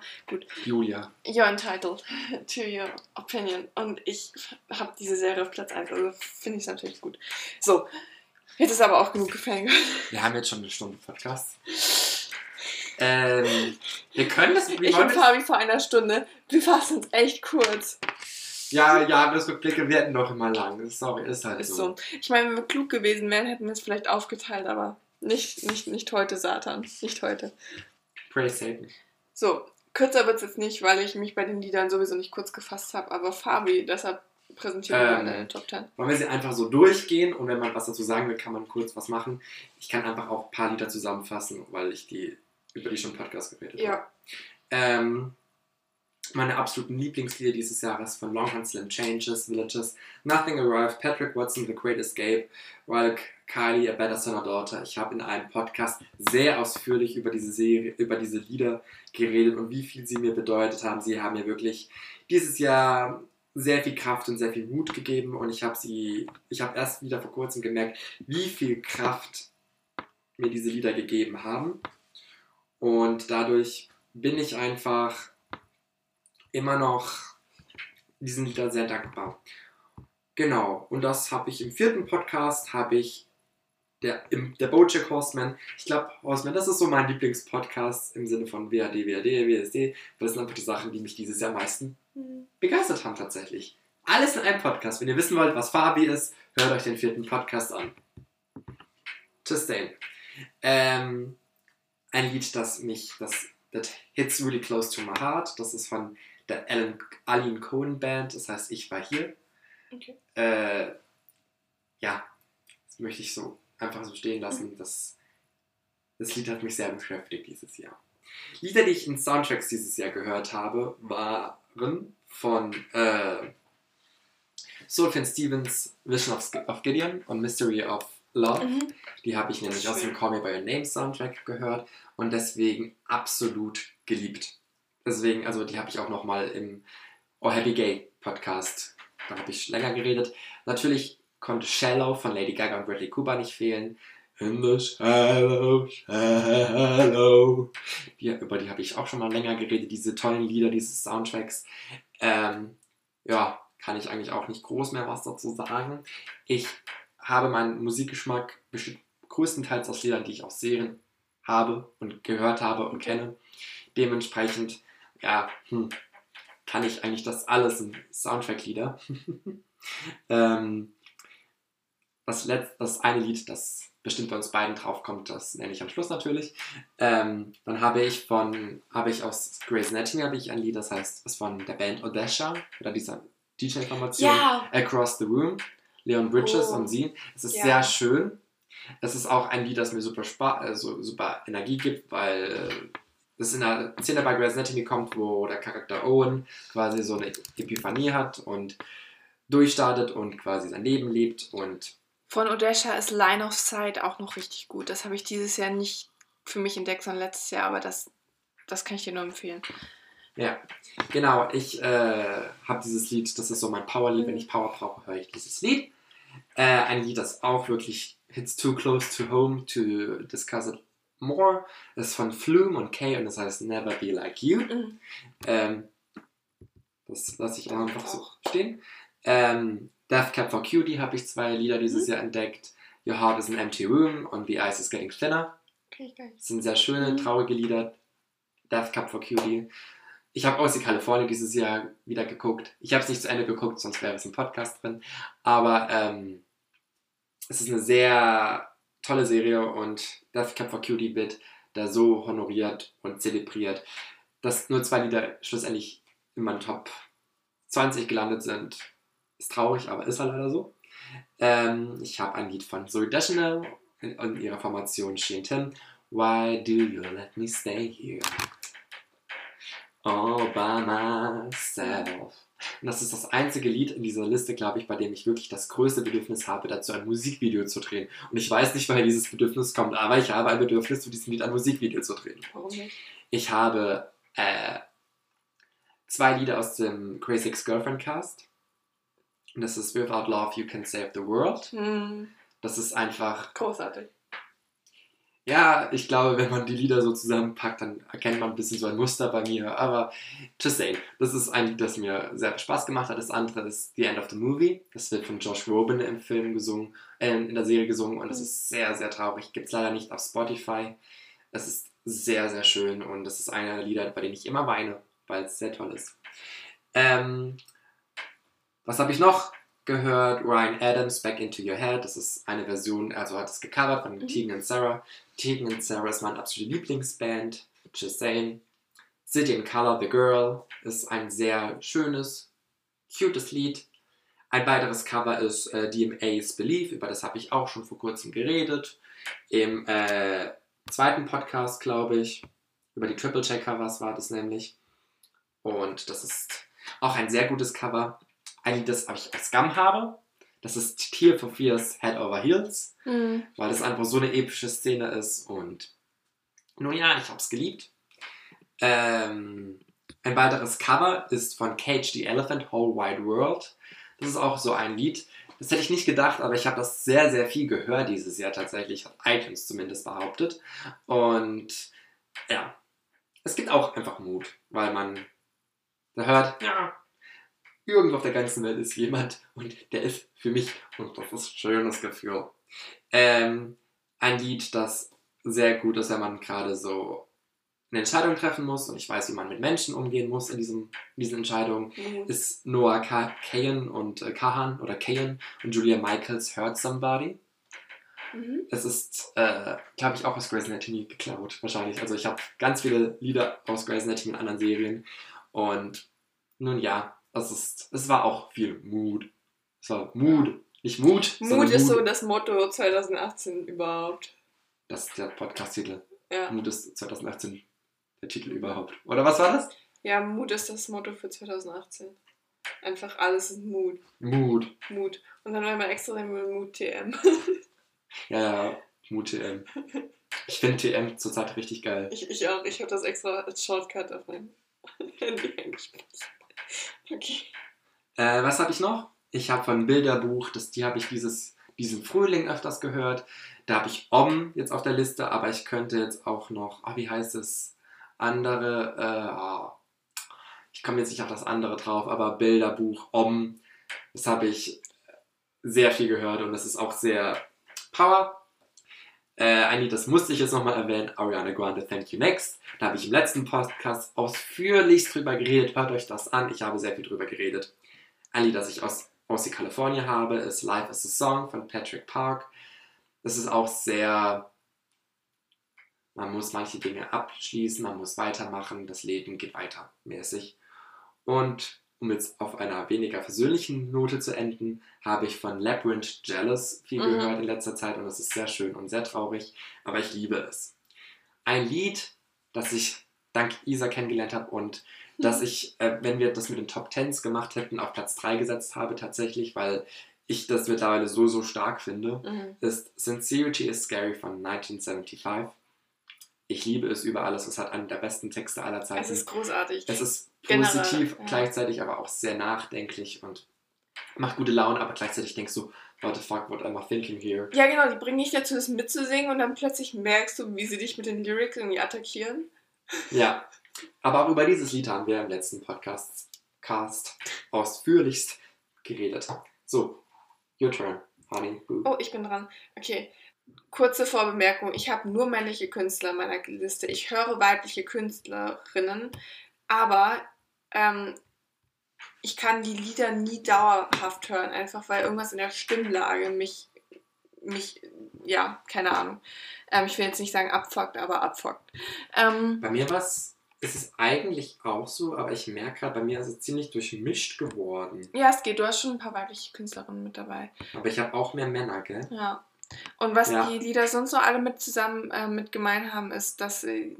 Julia. you're entitled to your opinion. Und ich habe diese Serie auf Platz 1, also finde ich es natürlich gut. So, jetzt ist aber auch genug gefangert. Wir haben jetzt schon eine Stunde Podcast. Ähm, wir können das. Wie Ich und wir Fabi vor einer Stunde, wir fassen uns echt kurz. Ja, Jahresrückblicke werden noch immer lang. Sorry, ist halt Ist so. so. Ich meine, wenn wir klug gewesen wären, hätten wir es vielleicht aufgeteilt, aber nicht, nicht, nicht heute, Satan. Nicht heute. Praise Satan. So, kürzer wird es jetzt nicht, weil ich mich bei den Liedern sowieso nicht kurz gefasst habe, aber Fabi, deshalb präsentieren wir Ähm, mal deine Top 10. Wollen wir sie einfach so durchgehen und wenn man was dazu sagen will, kann man kurz was machen. Ich kann einfach auch ein paar Lieder zusammenfassen, weil ich die über die schon im Podcast geredet habe. Ja. Ähm, meine absoluten Lieblingslieder dieses Jahres von Longhorn Slim Changes, Villages, Nothing Arrived, Patrick Watson, The Great Escape, Royal Kylie, A Better Son or Daughter. Ich habe in einem Podcast sehr ausführlich über diese Serie, über diese Lieder geredet und wie viel sie mir bedeutet haben. Sie haben mir wirklich dieses Jahr sehr viel Kraft und sehr viel Mut gegeben und ich habe sie, ich habe erst wieder vor kurzem gemerkt, wie viel Kraft mir diese Lieder gegeben haben. Und dadurch bin ich einfach immer noch diesen Liedern sehr dankbar. Genau, und das habe ich im vierten Podcast, habe ich der, im, der Bojack Horseman. Ich glaube, Horseman, das ist so mein Lieblingspodcast im Sinne von WAD, WAD, WSD, weil das sind einfach die Sachen, die mich dieses Jahr am meisten begeistert haben tatsächlich. Alles in einem Podcast. Wenn ihr wissen wollt, was Fabi ist, hört euch den vierten Podcast an. Chastain. Ähm, ein Lied, das mich, das that hits really close to my heart. Das ist von der Alan, Aline Cohen Band. Das heißt, ich war hier. Okay. Äh, ja, das möchte ich so einfach so stehen lassen. Das, das Lied hat mich sehr beschäftigt dieses Jahr. Lieder, die ich in Soundtracks dieses Jahr gehört habe, waren von äh, Soulfin Stevens Vision of, of Gideon und Mystery of Love. Mhm. Die habe ich nämlich aus dem. Call Me By Your Name Soundtrack gehört und deswegen absolut geliebt. Deswegen, also die habe ich auch nochmal im Oh Happy Gay Podcast, da habe ich länger geredet. Natürlich konnte Shallow von Lady Gaga und Bradley Cooper nicht fehlen. In the shallow, shallow. Die, über die habe ich auch schon mal länger geredet, diese tollen Lieder, diese Soundtracks. Ähm, ja, kann ich eigentlich auch nicht groß mehr was dazu sagen. Ich habe meinen Musikgeschmack besteht größtenteils aus Liedern, die ich aus Serien habe und gehört habe und kenne. Dementsprechend, ja, hm, kann ich eigentlich das alles in Soundtrack-Lieder. ähm, das, Letz-, das eine Lied, das bestimmt bei uns beiden draufkommt, das nenne ich am Schluss natürlich. Ähm, dann habe ich von, habe ich aus Grey's Anatomy habe ich ein Lied, das heißt, ist von der Band Odesha oder dieser DJ-Formation. Ja, Across the Room, Leon Bridges Oh. und sie. Es ist Ja. sehr schön. Es ist auch ein Lied, das mir super, Spa also super Energie gibt, weil das in einer Szene bei Grey's Anatomy kommt, wo der Charakter Owen quasi so eine Epiphanie hat und durchstartet und quasi sein Leben lebt und von Odesha ist Line of Sight auch noch richtig gut. Das habe ich dieses Jahr nicht für mich entdeckt, sondern letztes Jahr, aber das, das kann ich dir nur empfehlen. Ja, genau. Ich äh, habe dieses Lied, das ist so mein Powerlied. Wenn ich Power brauche, höre ich dieses Lied. Äh, ein Lied, das auch wirklich hits too close to home to discuss it more. Das ist von Flume und Kay und das heißt Never Be Like You. Mhm. Ähm, das lasse ich Danke einfach so auch. stehen. Ähm, Death Cab for Cutie habe ich zwei Lieder dieses Mhm. Jahr entdeckt. Your Heart is an Empty Room und The Ice is Getting Thinner. Okay, geil. Das sind sehr schöne, Mhm. traurige Lieder. Death Cup for Cutie. Ich habe Aussie California dieses Jahr wieder geguckt. Ich habe es nicht zu Ende geguckt, sonst wäre es im Podcast drin. Aber ähm, es ist eine sehr tolle Serie und Death Cup for Cutie wird da so honoriert und zelebriert, dass nur zwei Lieder schlussendlich in meinen Top 20 gelandet sind. Ist traurig, aber ist halt leider so. Ähm, ich habe ein Lied von Zoe Deschanel und ihrer Formation She and Tim. Why do you let me stay here? All by myself. Und das ist das einzige Lied in dieser Liste, glaube ich, bei dem ich wirklich das größte Bedürfnis habe, dazu ein Musikvideo zu drehen. Und ich weiß nicht, woher dieses Bedürfnis kommt, aber ich habe ein Bedürfnis, zu diesem Lied ein Musikvideo zu drehen. Warum nicht? Ich habe äh, zwei Lieder aus dem Crazy Ex-Girlfriend Cast. Und das ist Without Love You Can Save the World. Hm, Das ist einfach großartig. Ja, ich glaube, wenn man die Lieder so zusammenpackt, dann erkennt man ein bisschen so ein Muster bei mir. Aber just saying, das ist ein Lied, das mir sehr viel Spaß gemacht hat. Das andere ist The End of the Movie. Das wird von Josh Groban im Film gesungen, äh, in der Serie gesungen und Mhm. ist sehr, sehr traurig. Gibt es leider nicht auf Spotify. Es ist sehr, sehr schön und das ist einer der Lieder, bei denen ich immer weine, weil es sehr toll ist. Ähm, was habe ich noch gehört? Ryan Adams, Back Into Your Head. Das ist eine Version, also hat es gecovert von Mhm. Tegan und Sarah. Tegan und Sarah ist meine absolute Lieblingsband. Just saying. City in Color, The Girl ist ein sehr schönes, cutes Lied. Ein weiteres Cover ist äh, DMA's Belief, über das habe ich auch schon vor kurzem geredet. Im äh, zweiten Podcast, glaube ich. Über die Triple Check Covers war das nämlich. Und das ist auch ein sehr gutes Cover. Ein Lied, das ich als Gum habe. Das ist Tear for Fears Head Over Heels Hm. weil das einfach so eine epische Szene ist und nun ja, ich habe es geliebt. Ähm, ein weiteres Cover ist von Cage the Elephant, Whole Wide World. Das ist auch so ein Lied. Das hätte ich nicht gedacht, aber ich habe das sehr, sehr viel gehört dieses Jahr tatsächlich, hat iTunes zumindest behauptet. Und ja, es gibt auch einfach Mut, weil man da hört, ja, irgendwo auf der ganzen Welt ist jemand und der ist für mich und das ist ein schönes Gefühl. Ähm, ein Lied, das sehr gut ist, wenn man gerade so eine Entscheidung treffen muss und ich weiß, wie man mit Menschen umgehen muss in, diesem, in diesen Entscheidungen, Hm. ist Noah Ka Kahan und äh, Kahan oder Kahan und Julia Michaels Hurt Somebody. Mhm. Es ist, äh, glaube ich, auch aus Grey's Anatomy geklaut, wahrscheinlich. Also ich habe ganz viele Lieder aus Grey's Anatomy in anderen Serien. Und nun ja, es, ist, es war auch viel Mood. Es war Mood, nicht Mut. Mut ist so das Motto 2018 überhaupt. Das ist der Podcast-Titel. Ja. Mut ist 2018 der Titel überhaupt. Oder was war das? ja, Mut ist das Motto für 2018. Einfach alles ist Mut. Mut. Mut. Und dann einmal extra den Mut TM. Ja, ja, Mut TM. Ich finde TM zurzeit richtig geil. Ich, ich auch. Ich habe das extra als Shortcut auf mein Handy eingespielt. Okay. Äh, was habe ich noch? Ich habe von Bilderbuch, das, die habe ich dieses, diesen Frühling öfters gehört. Da habe ich Om jetzt auf der Liste, aber ich könnte jetzt auch noch, ah, wie heißt es? Andere, äh, ah, ich komme jetzt nicht auf das andere drauf, aber Bilderbuch, Om, das habe ich sehr viel gehört und das ist auch sehr Power. Äh, ein Lied, das musste ich jetzt nochmal erwähnen, Ariana Grande, Thank You Next. Da habe ich im letzten Podcast ausführlich drüber geredet. Hört euch das an, ich habe sehr viel drüber geredet. Ein Lied, das ich aus Aussie, California habe, ist Life is a Song von Patrick Park. Das ist auch sehr, man muss manche Dinge abschließen, man muss weitermachen, das Leben geht weiter, mäßig. Und um jetzt auf einer weniger persönlichen Note zu enden, habe ich von Labyrinth Jealous viel Mhm. gehört in letzter Zeit und es ist sehr schön und sehr traurig, aber ich liebe es. Ein Lied, das ich dank Isa kennengelernt habe und dass ich, äh, wenn wir das mit den Top Tens gemacht hätten, auf Platz 3 gesetzt habe tatsächlich, weil ich das mittlerweile so, so stark finde, Mhm. ist Sincerity is Scary von 1975. Ich liebe es über alles. Es hat einen der besten Texte aller Zeiten. Es ist großartig. Es ist positiv, ja. gleichzeitig aber auch sehr nachdenklich und macht gute Laune, aber gleichzeitig denkst du, what the fuck, what am I thinking here? Ja, genau, die bringen dich dazu, das mitzusingen und dann plötzlich merkst du, wie sie dich mit den Lyrics irgendwie attackieren. Ja, aber auch über dieses Lied haben wir im letzten Podcast Cast ausführlichst geredet. So, your turn, honey. Boo. Oh, ich bin dran. Okay. Kurze Vorbemerkung. Ich habe nur männliche Künstler in meiner Liste. Ich höre weibliche Künstlerinnen, aber ähm, ich kann die Lieder nie dauerhaft hören, einfach weil irgendwas in der Stimmlage mich, mich ja, keine Ahnung. Ähm, ich will jetzt nicht sagen abfuckt, aber abfuckt. Ähm, Bei mir ist es eigentlich auch so, aber ich merke gerade, bei mir ist es ziemlich durchmischt geworden. ja, es geht. Du hast schon ein paar weibliche Künstlerinnen mit dabei. Aber ich habe auch mehr Männer, gell? Ja. Und was Ja. die Lieder sonst noch alle mit zusammen äh, mit gemein haben, ist, dass sie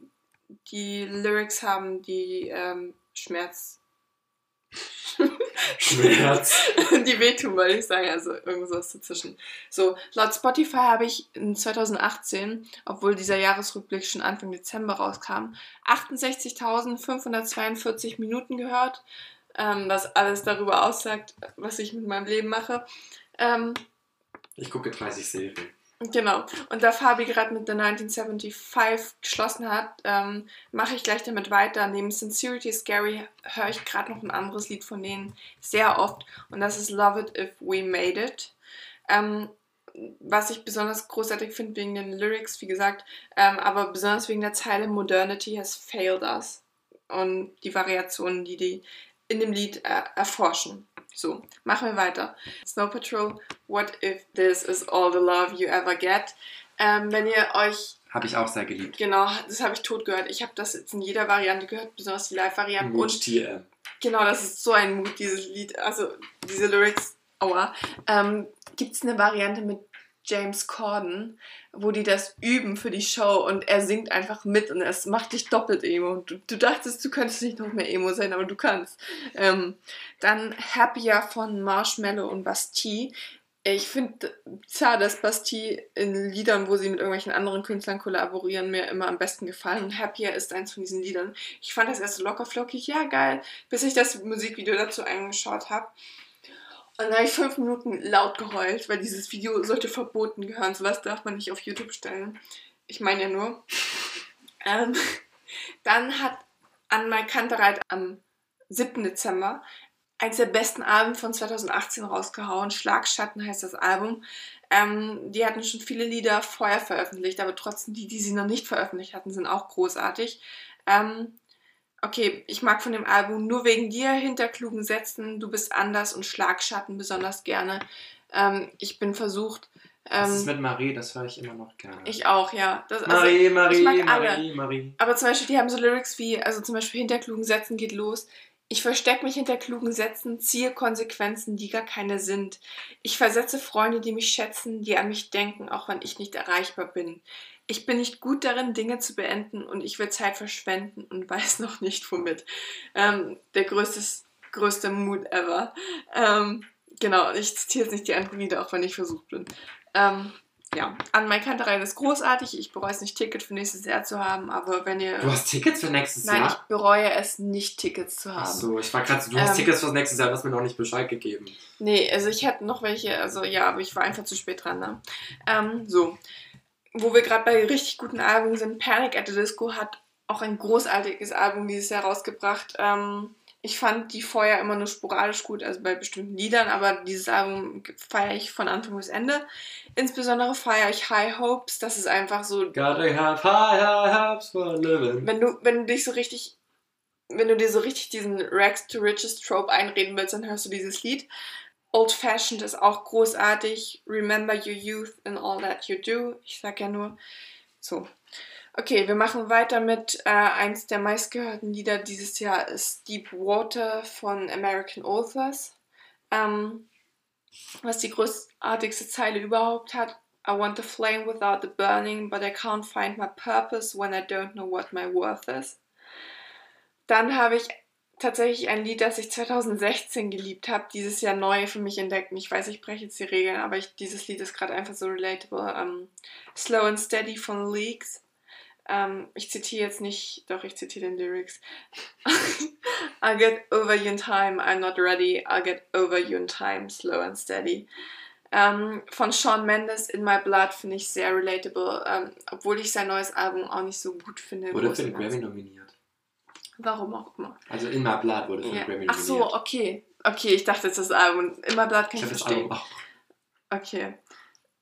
die Lyrics haben, die ähm, Schmerz. Schmerz. die wehtun, wollte ich sagen. Also irgendwas dazwischen. So, laut Spotify habe ich in 2018, obwohl dieser Jahresrückblick schon Anfang Dezember rauskam, 68.542 Minuten gehört. Ähm, was alles darüber aussagt, was ich mit meinem Leben mache. Ähm, Ich gucke 30 Serien. Genau. Und da Fabi gerade mit The 1975 geschlossen hat, ähm, mache ich gleich damit weiter. Neben Sincerity Scary höre ich gerade noch ein anderes Lied von denen sehr oft. Und das ist Love It If We Made It. Ähm, was ich besonders großartig finde wegen den Lyrics, wie gesagt, ähm, aber besonders wegen der Zeile Modernity has failed us. Und die Variationen, die die in dem Lied äh, erforschen. So, machen wir weiter. Snow Patrol, What If This Is All the Love You Ever Get? Ähm, wenn ihr euch, Habe ich auch sehr geliebt. genau, das habe ich tot gehört. Ich habe das jetzt in jeder Variante gehört, besonders die Live-Variante. Und TM. genau, das ist so ein Mut, dieses Lied. Also, diese Lyrics, aua. Ähm, Gibt es eine Variante mit James Corden, wo die das üben für die Show und er singt einfach mit und es macht dich doppelt Emo. Du, du dachtest, du könntest nicht noch mehr Emo sein, aber du kannst. Ähm, dann Happier von Marshmallow und Bastille. Ich finde zwar, dass Bastille in Liedern, wo sie mit irgendwelchen anderen Künstlern kollaborieren, mir immer am besten gefallen. Und Happier ist eins von diesen Liedern. Ich fand das erst so locker flockig, ja geil, bis ich das Musikvideo dazu angeschaut habe. Und dann habe ich fünf Minuten laut geheult, weil dieses Video sollte verboten gehören. Sowas darf man nicht auf YouTube stellen. Ich meine ja nur. Ähm, dann hat Anmal Kantereit am 7. Dezember eins der besten Alben von 2018 rausgehauen. Schlagschatten heißt das Album. Ähm, die hatten schon viele Lieder vorher veröffentlicht, aber trotzdem die, die sie noch nicht veröffentlicht hatten, sind auch großartig. Ähm, okay, ich mag von dem Album nur wegen dir hinter klugen Sätzen, du bist anders und Schlagschatten besonders gerne. Ähm, ich bin versucht, Was ist Ähm, mit Marie? Das höre ich immer noch gerne. ich auch, ja. Das, also, Marie, Marie, ich mag Marie, alle. Marie. Aber zum Beispiel, die haben so Lyrics wie, also zum Beispiel hinter klugen Sätzen geht los. Ich verstecke mich hinter klugen Sätzen, ziehe Konsequenzen, die gar keine sind. Ich versetze Freunde, die mich schätzen, die an mich denken, auch wenn ich nicht erreichbar bin. Ich bin nicht gut darin, Dinge zu beenden und ich will Zeit verschwenden und weiß noch nicht womit. Ähm, der größte, größte Mood ever. Ähm, genau, ich zitiere jetzt nicht die anderen Lieder, auch wenn ich versucht bin. Ähm, ja, an mein Kanterei ist großartig. Ich bereue es nicht, Ticket für nächstes Jahr zu haben, aber wenn ihr. Du hast Tickets für nächstes Nein, ich Jahr? bereue es nicht, Tickets zu haben. Achso, ich war gerade so, du hast Ähm, Tickets für nächstes Jahr, du hast mir noch nicht Bescheid gegeben. Nee, also ich hätte noch welche, also ja, aber ich war einfach zu spät dran. Ne? Ähm, so, wo wir gerade bei richtig guten Alben sind, Panic at the Disco hat auch ein großartiges Album dieses Jahr rausgebracht. Ähm, ich fand die vorher immer nur sporadisch gut, also bei bestimmten Liedern, aber dieses Album feiere ich von Anfang bis Ende. Insbesondere feiere ich High Hopes, das ist einfach so Gotta have high, high hopes for living. wenn du, wenn du dich so richtig, wenn du dir so richtig diesen Rags to Riches Trope einreden willst, dann hörst du dieses Lied. Old Fashioned ist auch großartig. Remember your youth and all that you do. Ich sag ja nur so. Okay, wir machen weiter mit äh, eins der meistgehörten Lieder dieses Jahr ist Deep Water von American Authors. Ähm, was die großartigste Zeile überhaupt hat. I want the flame without the burning, but I can't find my purpose when I don't know what my worth is. Dann habe ich tatsächlich ein Lied, das ich 2016 geliebt habe, dieses Jahr neu für mich entdeckt. Und ich weiß, ich breche jetzt die Regeln, aber ich, dieses Lied ist gerade einfach so relatable. Ähm, Slow and Steady von Leaks. Ähm, ich zitiere jetzt nicht, doch ich zitiere den Lyrics. I'll get over you in time, I'm not ready. I'll get over you in time, slow and steady. Ähm, von Shawn Mendes In My Blood finde ich sehr relatable, obwohl ich sein neues Album auch nicht so gut finde. Wurde für den. Grammy nominiert. Warum auch immer. Also My Blood wurde für den Ja. Grammy Ach nominiert. so, okay. Okay, ich dachte jetzt das Album. My Blood kann Ich ich, habe das verstehen. Album auch. Okay.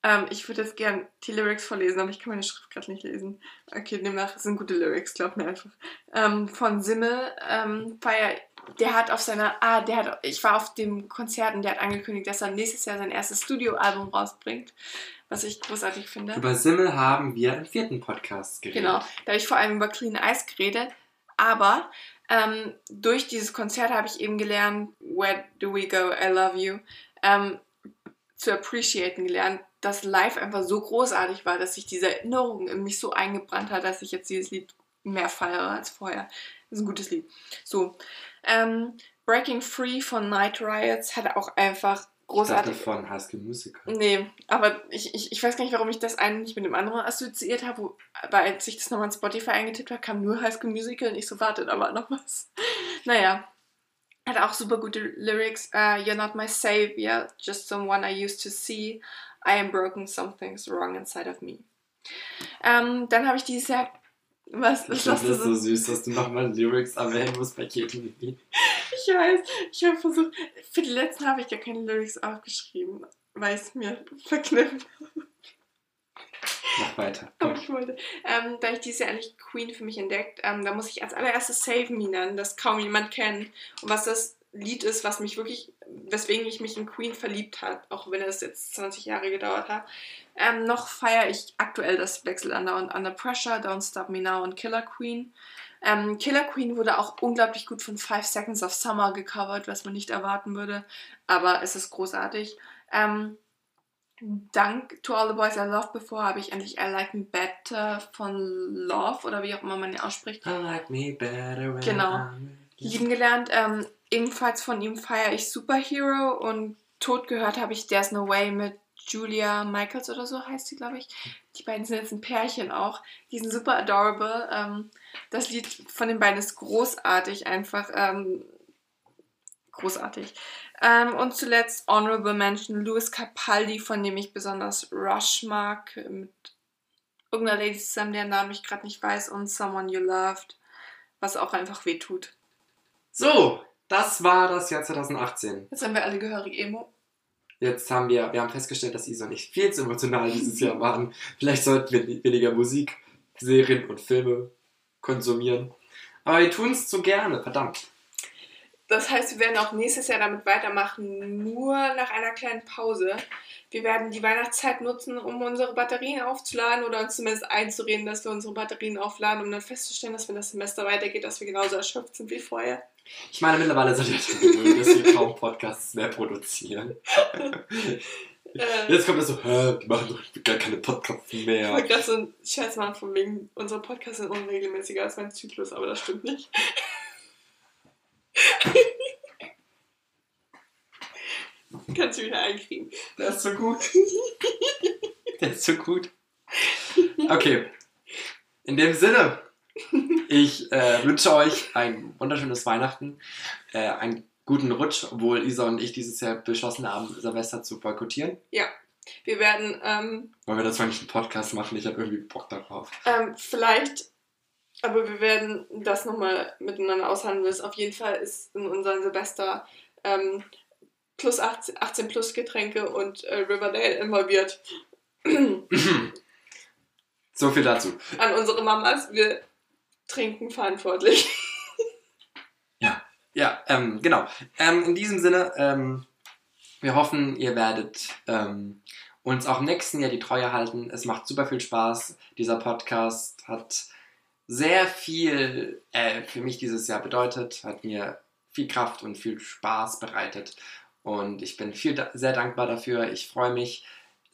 Ähm, ich würde jetzt gern die Lyrics vorlesen, aber ich kann meine Schrift gerade nicht lesen. Okay, demnach sind gute Lyrics, glaub mir einfach. Ähm, von Simmel, ähm, feier, der hat auf seiner, ah, der hat, ich war auf dem Konzert und der hat angekündigt, dass er nächstes Jahr sein erstes Studioalbum rausbringt, was ich großartig finde. Über Simmel haben wir im vierten Podcast geredet. Genau, da habe ich vor allem über Clean Ice geredet. Aber ähm, durch dieses Konzert habe ich eben gelernt, Where do we go, I love you, ähm, zu appreciaten gelernt, dass live einfach so großartig war, dass sich diese Erinnerung in mich so eingebrannt hat, dass ich jetzt dieses Lied mehr feiere als vorher. Das ist ein gutes Lied. So, ähm, Breaking Free von Night Riots hat auch einfach Ich großartig von High School Musical. Nee, aber ich, ich, ich weiß gar nicht, warum ich das eine nicht mit dem anderen assoziiert habe, wo- weil als ich das nochmal in Spotify eingetippt habe, kam nur High School Musical und ich so, warte, da war noch was. Naja, hat auch super gute Lyrics. Uh, You're not my savior, just someone I used to see. I am broken, something's wrong inside of me. Ähm, dann habe ich dieses Jahr... Was Ich ist finde das so süß, dass du nochmal Lyrics erwähnen musst bei jedem Lied. Ich weiß, ich habe versucht... Für die letzten habe ich gar keine Lyrics aufgeschrieben, weil es mir verknüpft Mach weiter. Aber ich wollte, ähm, da ich dieses Jahr endlich Queen für mich entdeckt, ähm, da muss ich als allererstes Save Me nennen, das kaum jemand kennt. Und was das Lied ist, was mich wirklich, weswegen ich mich in Queen verliebt hat, auch wenn es jetzt 20 Jahre gedauert hat. Ähm, noch feiere ich aktuell das Wechsel Under und Under Pressure, Don't Stop Me Now und Killer Queen. Ähm, Killer Queen wurde auch unglaublich gut von Five Seconds of Summer gecovert, was man nicht erwarten würde, aber es ist großartig. Ähm, Dank To All the Boys I Loved Before habe ich endlich I Like Me Better von Love oder wie auch immer man ihn ausspricht, I like me better when Genau. Lieben gelernt. Ähm, ebenfalls von ihm feiere ich Superhero und tot gehört habe ich There's No Way mit Julia Michaels oder so heißt sie, glaube ich. Die beiden sind jetzt ein Pärchen auch. Die sind super adorable. Ähm, das Lied von den beiden ist großartig, einfach ähm, großartig. Ähm, und zuletzt Honorable Mention Louis Capaldi, von dem ich besonders Rush mag, mit irgendeiner Lady zusammen, deren Namen ich gerade nicht weiß, und Someone You Loved, was auch einfach wehtut. So, das war das Jahr 2018. Jetzt haben wir alle gehörig Emo. Jetzt haben wir, wir haben festgestellt, dass Isa und ich viel zu emotional dieses Jahr waren. Vielleicht sollten wir weniger Musik, Serien und Filme konsumieren. Aber wir tun es zu gerne, verdammt. das heißt, wir werden auch nächstes Jahr damit weitermachen, nur nach einer kleinen Pause. Wir werden die Weihnachtszeit nutzen, um unsere Batterien aufzuladen oder uns zumindest einzureden, dass wir unsere Batterien aufladen, um dann festzustellen, dass wenn das Semester weitergeht, dass wir genauso erschöpft sind wie vorher. Ich meine, mittlerweile sind wir gewöhnt, dass wir kaum Podcasts mehr produzieren. Äh, Jetzt kommt es so, hä, die machen doch gar keine Podcasts ich mehr. wollte gerade so einen Scherz machen von wegen, unsere Podcasts sind unregelmäßiger als mein Zyklus, aber das stimmt nicht. Kannst du wieder einkriegen. Der ist so gut. Der ist so gut. Okay. In dem Sinne, ich äh, wünsche euch ein wunderschönes Weihnachten, äh, einen guten Rutsch, obwohl Isa und ich dieses Jahr beschlossen haben, Silvester zu boykottieren. Wir werden ähm, Wollen wir dazu eigentlich einen Podcast machen? Ich habe irgendwie Bock darauf. ähm, vielleicht, aber wir werden das nochmal miteinander aushandeln. Auf jeden Fall ist in unserem Silvester ähm, plus 18, 18 plus Getränke und äh, Riverdale involviert. so viel dazu. An unsere Mamas, wir trinken verantwortlich. Ja, ähm, genau. Ähm, in diesem Sinne, ähm, wir hoffen, ihr werdet ähm, uns auch im nächsten Jahr die Treue halten. Es macht super viel Spaß. Dieser Podcast hat sehr viel äh, für mich dieses Jahr bedeutet, hat mir viel Kraft und viel Spaß bereitet. Und ich bin viel, sehr dankbar dafür. Ich freue mich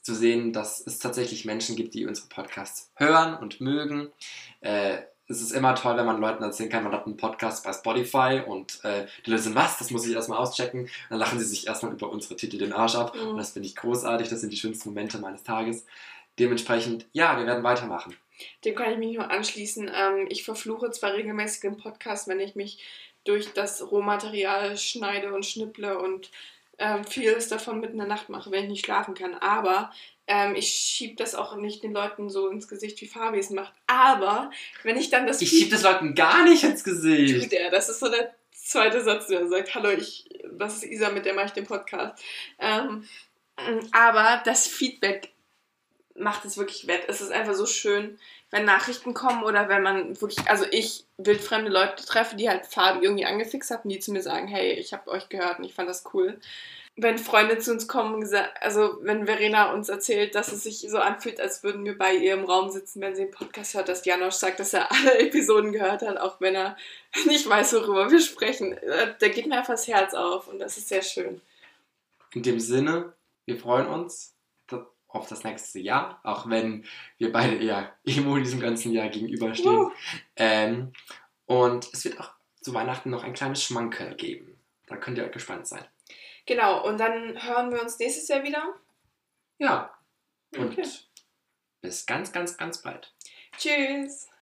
zu sehen, dass es tatsächlich Menschen gibt, die unsere Podcasts hören und mögen. Äh, es ist immer toll, wenn man Leuten erzählen kann, man hat einen Podcast bei Spotify und äh, die Leute sind, was, das muss ich erstmal auschecken. Dann lachen sie sich erstmal über unsere Titel den Arsch ab. Mhm. Und das finde ich großartig, das sind die schönsten Momente meines Tages. Dementsprechend, ja, wir werden weitermachen. Dem kann ich mich nur anschließen. Ähm, ich verfluche zwar regelmäßig im Podcast, wenn ich mich durch das Rohmaterial schneide und schnipple und ähm, vieles davon mitten in der Nacht mache, wenn ich nicht schlafen kann. Aber ähm, ich schiebe das auch nicht den Leuten so ins Gesicht, wie Fabi es macht. Aber wenn ich dann das Ich schieb das Leuten gar nicht ins tut Gesicht. er. Das ist so der zweite Satz, der sagt, hallo, ich, das ist Isa, mit der mache ich den Podcast. Ähm, aber das Feedback macht es wirklich wett. Es ist einfach so schön, wenn Nachrichten kommen oder wenn man wirklich, also ich wildfremde Leute treffe, die halt Fabi irgendwie angefixt haben, die zu mir sagen, hey, ich habe euch gehört und ich fand das cool. Wenn Freunde zu uns kommen, also wenn Verena uns erzählt, dass es sich so anfühlt, als würden wir bei ihr im Raum sitzen, wenn sie einen Podcast hört, dass Janosch sagt, dass er alle Episoden gehört hat, auch wenn er nicht weiß, worüber wir sprechen. Äh, Da geht mir einfach das Herz auf und das ist sehr schön. In dem Sinne, wir freuen uns auf das nächste Jahr, auch wenn wir beide eher emo diesem ganzen Jahr gegenüberstehen. Uh. Ähm, und es wird auch zu Weihnachten noch ein kleines Schmankerl geben. Da könnt ihr gespannt sein. Genau, und dann hören wir uns nächstes Jahr wieder. Ja, und Okay. bis ganz, ganz, ganz bald. Tschüss.